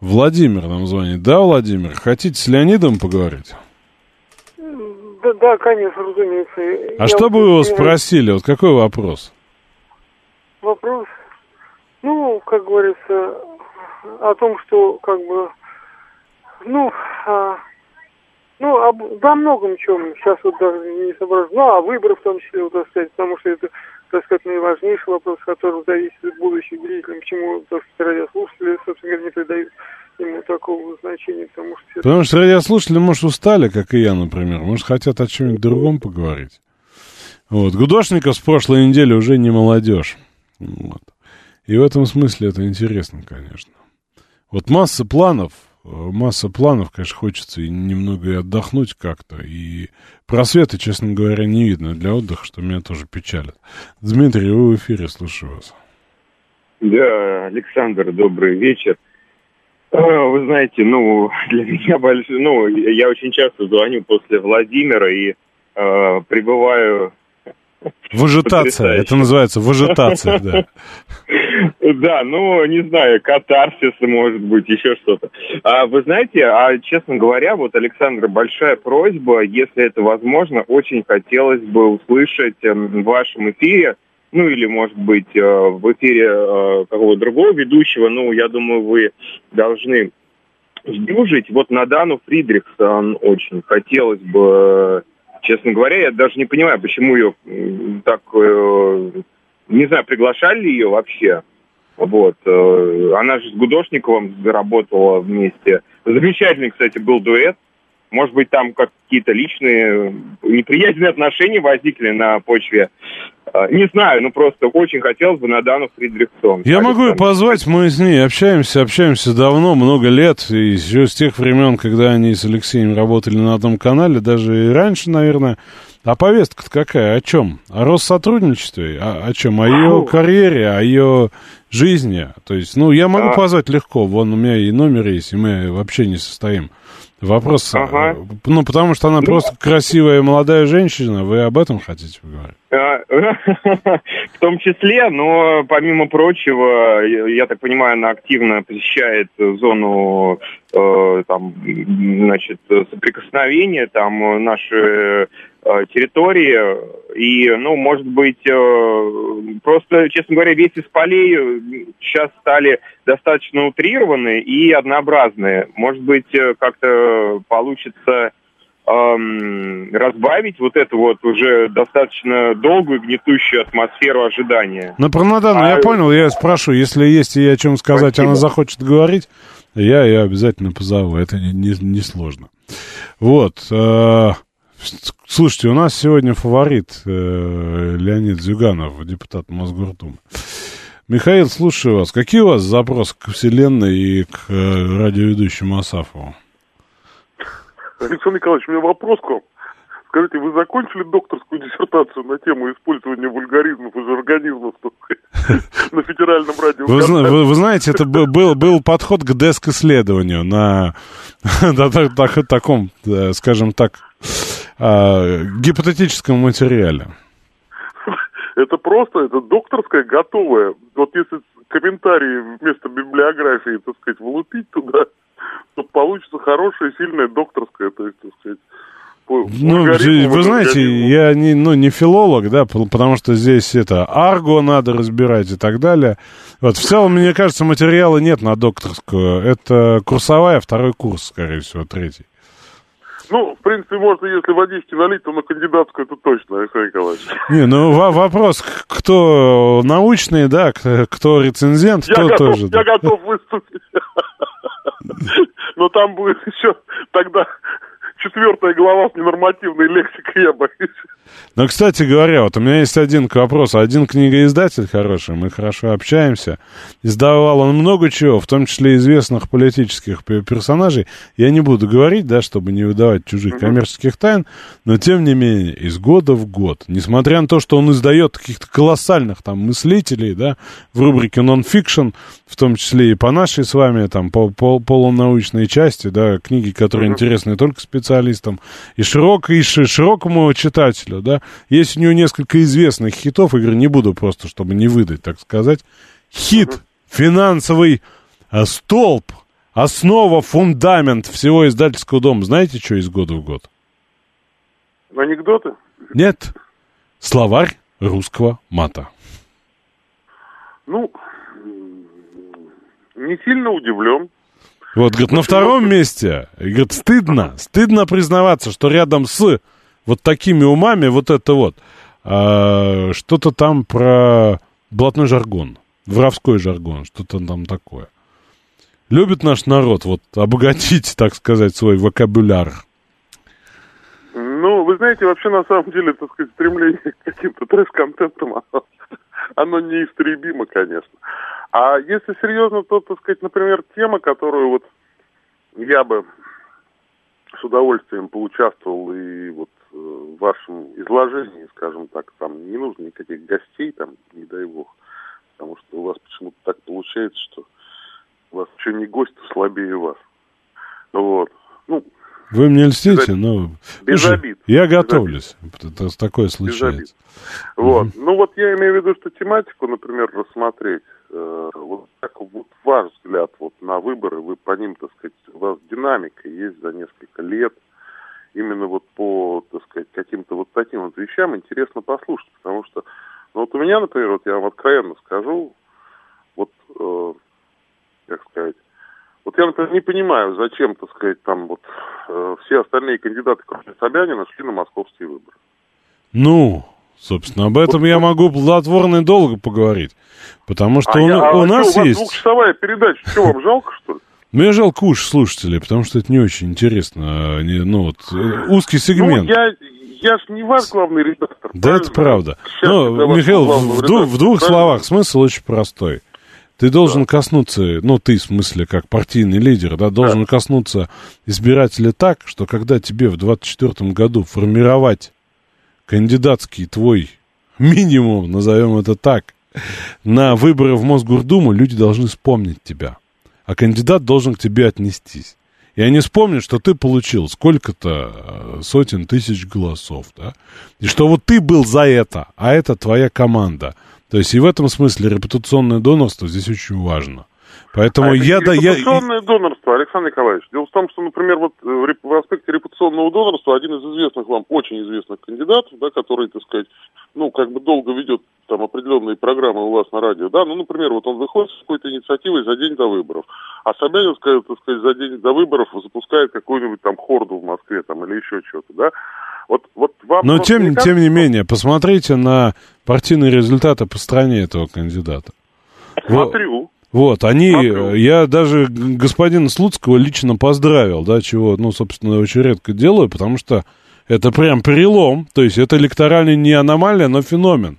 Владимир нам звонит. Да, Владимир, хотите с Леонидом поговорить? Да, да конечно, разумеется. А я что бы вы его спросили? Вот какой вопрос? Вопрос? Ну, как говорится, о том, что как бы, ну, а, ну, об, да, многом чем. Сейчас вот даже не соображу. Ну, а выборы в том числе, вот, так сказать, потому что это, так сказать, наиважнейший вопрос, который зависит от будущих деятелей, почему, так сказать, радиослушатели, собственно говоря, не придают ему такого значения, потому что... Потому что радиослушатели, может, устали, как и я, например, может, хотят о чем-нибудь другом поговорить. Вот, Гудошников с прошлой недели уже не молодежь. Вот. И в этом смысле это интересно, конечно. Вот масса планов, масса планов, конечно, хочется и немного и отдохнуть как-то. И просвета, честно говоря, не видно для отдыха, что меня тоже печалит. Дмитрий, вы в эфире, слушаю вас. Да, Александр, добрый вечер. А, вы знаете, ну, для меня большой, ну, я очень часто звоню после Владимира, и э, пребываю... Вожетация, это называется вожетация, да. Да, ну, не знаю, катарсис, может быть, еще что-то. А вы знаете, а честно говоря, вот, Александр, большая просьба, если это возможно, очень хотелось бы услышать э, в вашем эфире, ну, или, может быть, э, в эфире э, какого-то другого ведущего, ну, я думаю, вы должны сдюжить. Вот на Дану Фридрихсон очень хотелось бы, честно говоря, я даже не понимаю, почему ее так, э, не знаю, приглашали ли ее вообще. Вот. э, Она же с Гудошниковым заработала вместе. Замечательный, кстати, был дуэт. Может быть, там какие-то личные неприятные отношения возникли на почве. э, Не знаю, ну просто очень хотелось бы на Дану Фридрихсон. Я могу ее позвать, мы с ней общаемся, общаемся давно, много лет, и еще с тех времен, когда они с Алексеем работали на одном канале, даже и раньше, наверное. А повестка-то какая? О чем? О Россотрудничестве? О, о чем? О ее карьере, о ее жизни? То есть, ну, я могу А. позвать легко, вон у меня и номер есть, и мы вообще не состоим. Вопрос, Ага. э, ну, потому что она просто красивая молодая женщина, вы об этом хотите поговорить? А, В том числе, но помимо прочего, я так понимаю, она активно посещает зону э, там, значит, соприкосновения, там наши территории. И, ну, может быть, э, просто, честно говоря, весь из полей э, сейчас стали достаточно утрированы и однообразные. Может быть, э, как-то получится эм, разбавить вот эту вот уже достаточно долгую гнетущую атмосферу ожидания. Ну, про Надану я А, понял, я спрошу, если есть ей о чем сказать, Спасибо. она захочет говорить, я ее обязательно позову, это не, не, не сложно. Вот, э, слушайте, у нас сегодня фаворит э, Леонид Зюганов, депутат Мосгордумы. Михаил, слушаю вас. Какие у вас запросы к Вселенной и к э, радиоведущему Асафову? Александр Николаевич, у меня вопрос к вам. Скажите, вы закончили докторскую диссертацию на тему использования вульгаризмов и жаргонизмов на федеральном радио? Вы, зна- вы- вы знаете, это бы- был, подход к деск-исследованию на, на так- так- таком, э, скажем так, а, гипотетическом материале. Это просто, это докторская готовая. Вот если комментарии вместо библиографии, так сказать, влупить туда, то получится хорошая, сильная докторская, то есть, так сказать, Ну, вульгаризму, вы знаете, я не, ну, не филолог, да, потому что здесь это арго надо разбирать и так далее. Вот, в целом, мне кажется, материала нет на докторскую. Это курсовая, второй курс, скорее всего, третий. Ну, в принципе, можно, если водички налить, то на кандидатскую это точно, Александр Николаевич. Не, ну во- вопрос, кто научный, да, кто рецензент, Я то готов, тоже. да. я готов выступить. Но там будет еще тогда четвертая глава с ненормативной лексикой, я боюсь. Ну, кстати говоря, вот у меня есть один к вопросу. Один книгоиздатель хороший, мы хорошо общаемся. Издавал он много чего, в том числе известных политических пе- персонажей. Я не буду говорить, да, чтобы не выдавать чужих коммерческих тайн, но тем не менее, из года в год, несмотря на то, что он издает каких-то колоссальных там мыслителей, да, в рубрике нон-фикшн, в том числе и по нашей с вами там по, по- полунаучной части, да, книги, которые интересны только специалистам и широкой, и ши- широкому читателю, да. Есть у него несколько известных хитов, игры не буду просто, чтобы не выдать, так сказать. Хит, финансовый э, столб, основа, фундамент всего издательского дома. Знаете, что из года в год? Анекдоты? Нет. Словарь русского мата. Ну, не сильно удивлен. Вот, говорит, на втором месте, говорит, стыдно, стыдно признаваться, что рядом с вот такими умами вот это вот, а, что-то там про блатной жаргон, воровской жаргон, что-то там такое. Любит наш народ вот обогатить, так сказать, свой вокабуляр. Ну, вы знаете, вообще на самом деле, так сказать, стремление к каким-то трэш-контентам, оно, оно неистребимо, конечно. А если серьезно, то, так сказать, например, тема, которую вот я бы с удовольствием поучаствовал и вот в вашем изложении, скажем так, там не нужно никаких гостей, там, не дай бог, потому что у вас почему-то так получается, что у вас еще не гость, то слабее вас. Вот. Ну, Вы мне льстите, но... Без Слушай, обид. Я Без готовлюсь. Это такое Без обид. случается. Вот. Ну вот я имею в виду, что тематику, например, рассмотреть, э, вот как вот ваш взгляд вот на выборы, вы по ним, так сказать, у вас динамика есть за несколько лет, именно вот по, так сказать, каким-то вот таким вот вещам интересно послушать, потому что, ну вот у меня, например, вот я вам откровенно скажу, вот, э, как сказать, вот я, например, не понимаю, зачем, так сказать, там вот э, все остальные кандидаты, кроме Собянина, шли на московские выборы. Ну, собственно, об этом я могу плодотворно и долго поговорить. Потому что А у, я- а у что, нас у вас есть... двухчасовая передача, что вам жалко, что ли? Мне жалко уж слушателей, потому что это не очень интересно. а, не- ну, вот, э, узкий сегмент. Ну, я, я ж не ваш главный редактор. Да, это правда. Счастье для Ну, Михаил, в, главного в двух- правильно? словах смысл очень простой. Ты должен коснуться, ну, ты, в смысле, как партийный лидер, да, должен коснуться избирателя так, что когда тебе в 24 году формировать кандидатский твой минимум, назовем это так, на выборы в Мосгордуму, люди должны вспомнить тебя. А кандидат должен к тебе отнестись. И они вспомнят, что ты получил сколько-то э, сотен тысяч голосов, да? И что вот ты был за это, а это твоя команда. То есть и в этом смысле репутационное донорство здесь очень важно. Поэтому А я, да, я, репутационное донорство, Александр Николаевич. Дело в том, что, например, вот э, в аспекте репутационного донорства один из известных вам, очень известных кандидатов, да, который, так сказать, ну, как бы долго ведет там определенные программы у вас на радио, да, ну, например, вот он выходит с какой-то инициативой за день до выборов, а Собянин, так сказать, за день до выборов запускает какую-нибудь там хорду в Москве там или еще что-то, да. Вот, вот вам Но тем, не тем не менее, посмотрите на партийные результаты по стране этого кандидата. Смотрю. Вот, они, я даже господина Слуцкого лично поздравил, да, чего, ну, собственно, очень редко делаю, потому что это прям перелом, то есть это электоральный не аномалия, но феномен.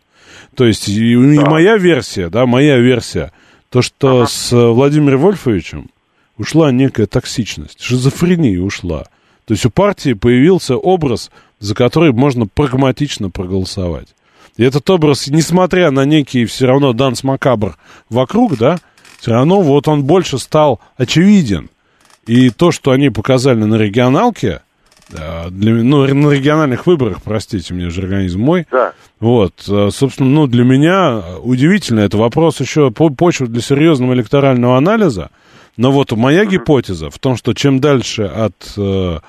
То есть и, и моя версия, да, моя версия, то, что с э, Владимиром Вольфовичем ушла некая токсичность, шизофрения ушла. То есть у партии появился образ, за который можно прагматично проголосовать. И этот образ, несмотря на некий все равно данс макабр вокруг, да, все равно вот он больше стал очевиден. И то, что они показали на регионалке, э, для, ну, на региональных выборах, простите мне, же организм мой, Да. вот, э, собственно, ну, для меня удивительно, это вопрос еще по почвы для серьезного электорального анализа, но вот моя гипотеза в том, что чем дальше от э,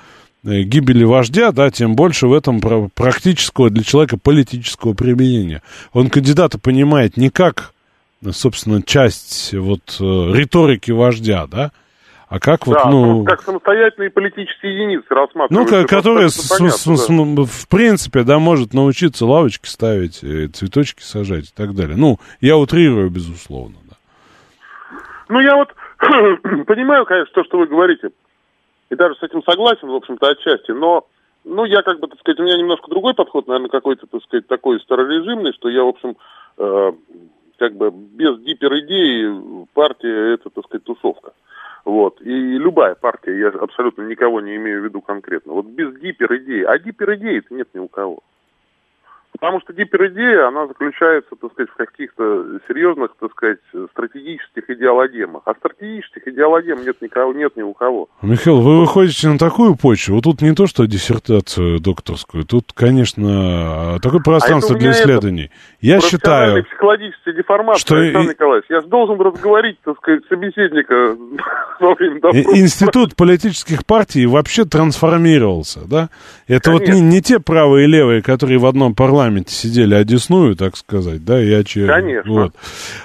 э, гибели вождя, да, тем больше в этом пра- практического для человека политического применения. Он кандидата понимает не как, э, собственно, часть вот э, риторики вождя, да, а как вот, да, ну... как самостоятельные политические единицы Ну, рассматриваются. ко- который, с- понятно, да. в принципе, да, может научиться лавочки ставить, э, цветочки сажать и так далее. Ну, я утрирую, безусловно. Ну, я вот понимаю, конечно, то, что вы говорите. И даже с этим согласен, в общем-то, отчасти. Но, ну, я как бы, так сказать, у меня немножко другой подход, наверное, какой-то, так сказать, такой старорежимный, что я, в общем, э, как бы без гиперидеи партия это, так сказать, тусовка. Вот. И любая партия, я абсолютно никого не имею в виду конкретно. Вот без гиперидеи. А гиперидеи-то нет ни у кого. Потому что гиперидея, она заключается, так сказать, в каких-то серьезных, так сказать, стратегических идеологемах. А стратегических идеологем нет никого, нет ни у кого. Михаил, вы выходите на такую почву. Вот тут не то, что диссертацию докторскую, тут, конечно, такое пространство А это у для исследований. Я считаю, психологическая деформация, что Александр Николаевич. Я же должен разговорить, так сказать, собеседника во время допроса. Институт политических партий вообще трансформировался, да? Это вот не, не те правые и левые, которые в одном парламенте сидели одесную, так сказать, да, и очи. Конечно. Вот.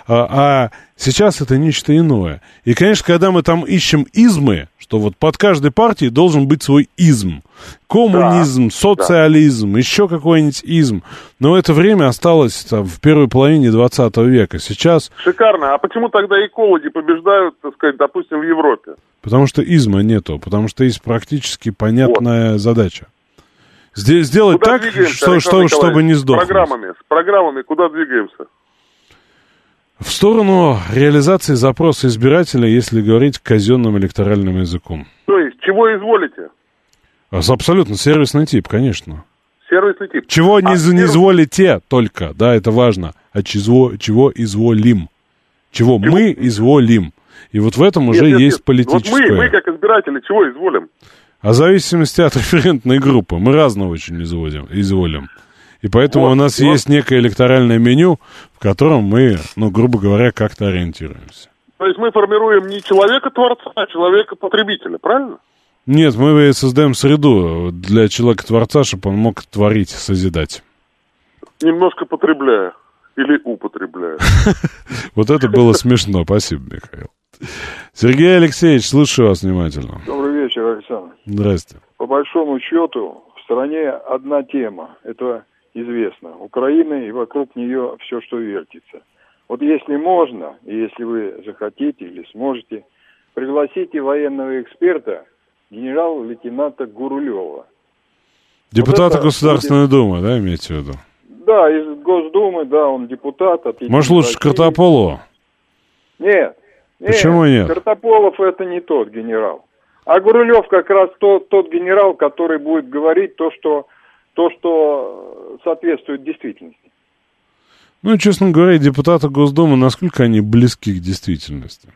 А, а сейчас это нечто иное. И, конечно, когда мы там ищем измы, что вот под каждой партией должен быть свой изм. Коммунизм, социализм, еще какой-нибудь изм. Но это время осталось там, в первой половине 20 века. Сейчас, Шикарно. А почему тогда экологи побеждают, так сказать, допустим, в Европе? потому что изма нету, потому что есть практически понятная задача. Здесь сделать Куда так, что, что, чтобы не С сдохнуть. программами, с программами куда двигаемся? В сторону реализации запроса избирателя, если говорить казенным электоральным языком. То есть, чего изволите? С- Абсолютно сервисный тип, конечно. Сервисный тип. Чего не, А не сервис- изволите только, да, это важно, а чего, чего изволим. Чего мы изволим. И вот в этом уже Нет, нет, есть нет. политическое. Вот мы, мы, как избиратели, чего изволим? А в зависимости от референтной группы. Мы разного очень изводим, изволим. И поэтому Вот, у нас вот. есть некое электоральное меню, в котором мы, ну, грубо говоря, как-то ориентируемся. То есть мы формируем не человека-творца, а человека-потребителя, правильно? Нет, мы создаем среду для человека-творца, чтобы он мог творить, созидать. Немножко потребляя. Или употребляя. Вот это было смешно. Спасибо, Михаил. Сергей Алексеевич, слушаю вас внимательно. Добрый вечер, Александр. Здрасте. По большому счету, в стране одна тема. Это известно. Украина и вокруг нее все, что вертится. Вот если можно, и если вы захотите или сможете, пригласите военного эксперта, генерал-лейтенанта Гурулева. Депутата это Государственной Думы, да, имеете в виду? Да, из Госдумы, да, он депутат. От «Единой Может, лучше России». Картополова? Нет. нет. Почему нет? Картополов это не тот генерал. А Гурулев как раз тот, тот генерал, который будет говорить то, что, то, что соответствует действительности. Ну, честно говоря, депутаты Госдумы, насколько они близки к действительности?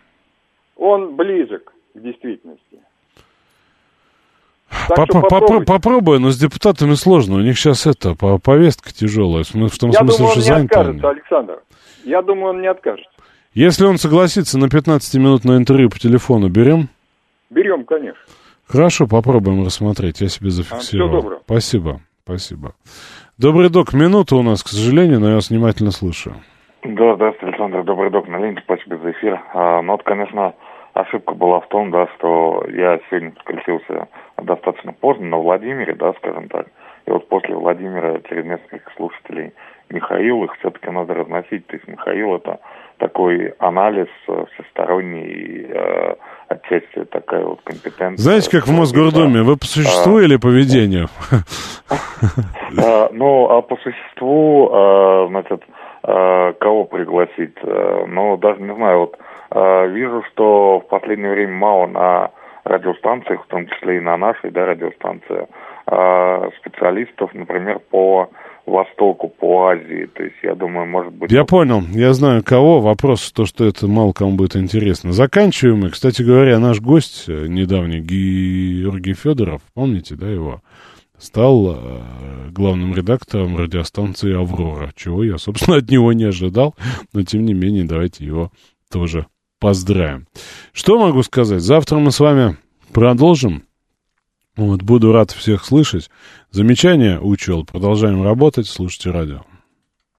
Он близок к действительности. Так Поп- что попро- попробуйте. Попробуй, но с депутатами сложно. У них сейчас это, по- повестка тяжелая. В том Я смысле, думаю, он что не заняты они. откажется, Александр. Я думаю, он не откажется. Если он согласится на 15-минутное интервью по телефону, берем? Берем, конечно. Хорошо, попробуем рассмотреть. Я себе зафиксировал. всего доброго. Спасибо, спасибо. Добрый док, минута у нас, к сожалению, но я вас внимательно слушаю. Да, здравствуйте, Александр, добрый док на линии, спасибо за эфир. А, ну вот, конечно, ошибка была в том, да, что я сегодня подключился достаточно поздно на Владимире, да, скажем так. И вот после Владимира через нескольких слушателей Михаил, их все-таки надо разносить. То есть Михаил это такой анализ э, всесторонний, и, э, отчасти такая вот компетенция. Знаете, как в Мосгордуме, вы по существу или по ведению? А, Ну, а по существу, а, значит, а, кого пригласить? А, Ну, даже не знаю, вот а, вижу, что в последнее время мало на радиостанциях, в том числе и на нашей, да, радиостанции, а, специалистов, например, по Востоку, по Азии. То есть, я думаю, может быть... Я понял, я знаю кого. Вопрос то, что это мало кому будет интересно. Заканчиваем мы. Кстати говоря, наш гость э, недавний, Георгий Федоров, помните, да, его? Стал э, главным редактором радиостанции «Аврора», чего я, собственно, от него не ожидал. Но, тем не менее, давайте его тоже поздравим. Что могу сказать? Завтра мы с вами продолжим. Вот, буду рад всех слышать. Замечания учел. Продолжаем работать. Слушайте радио.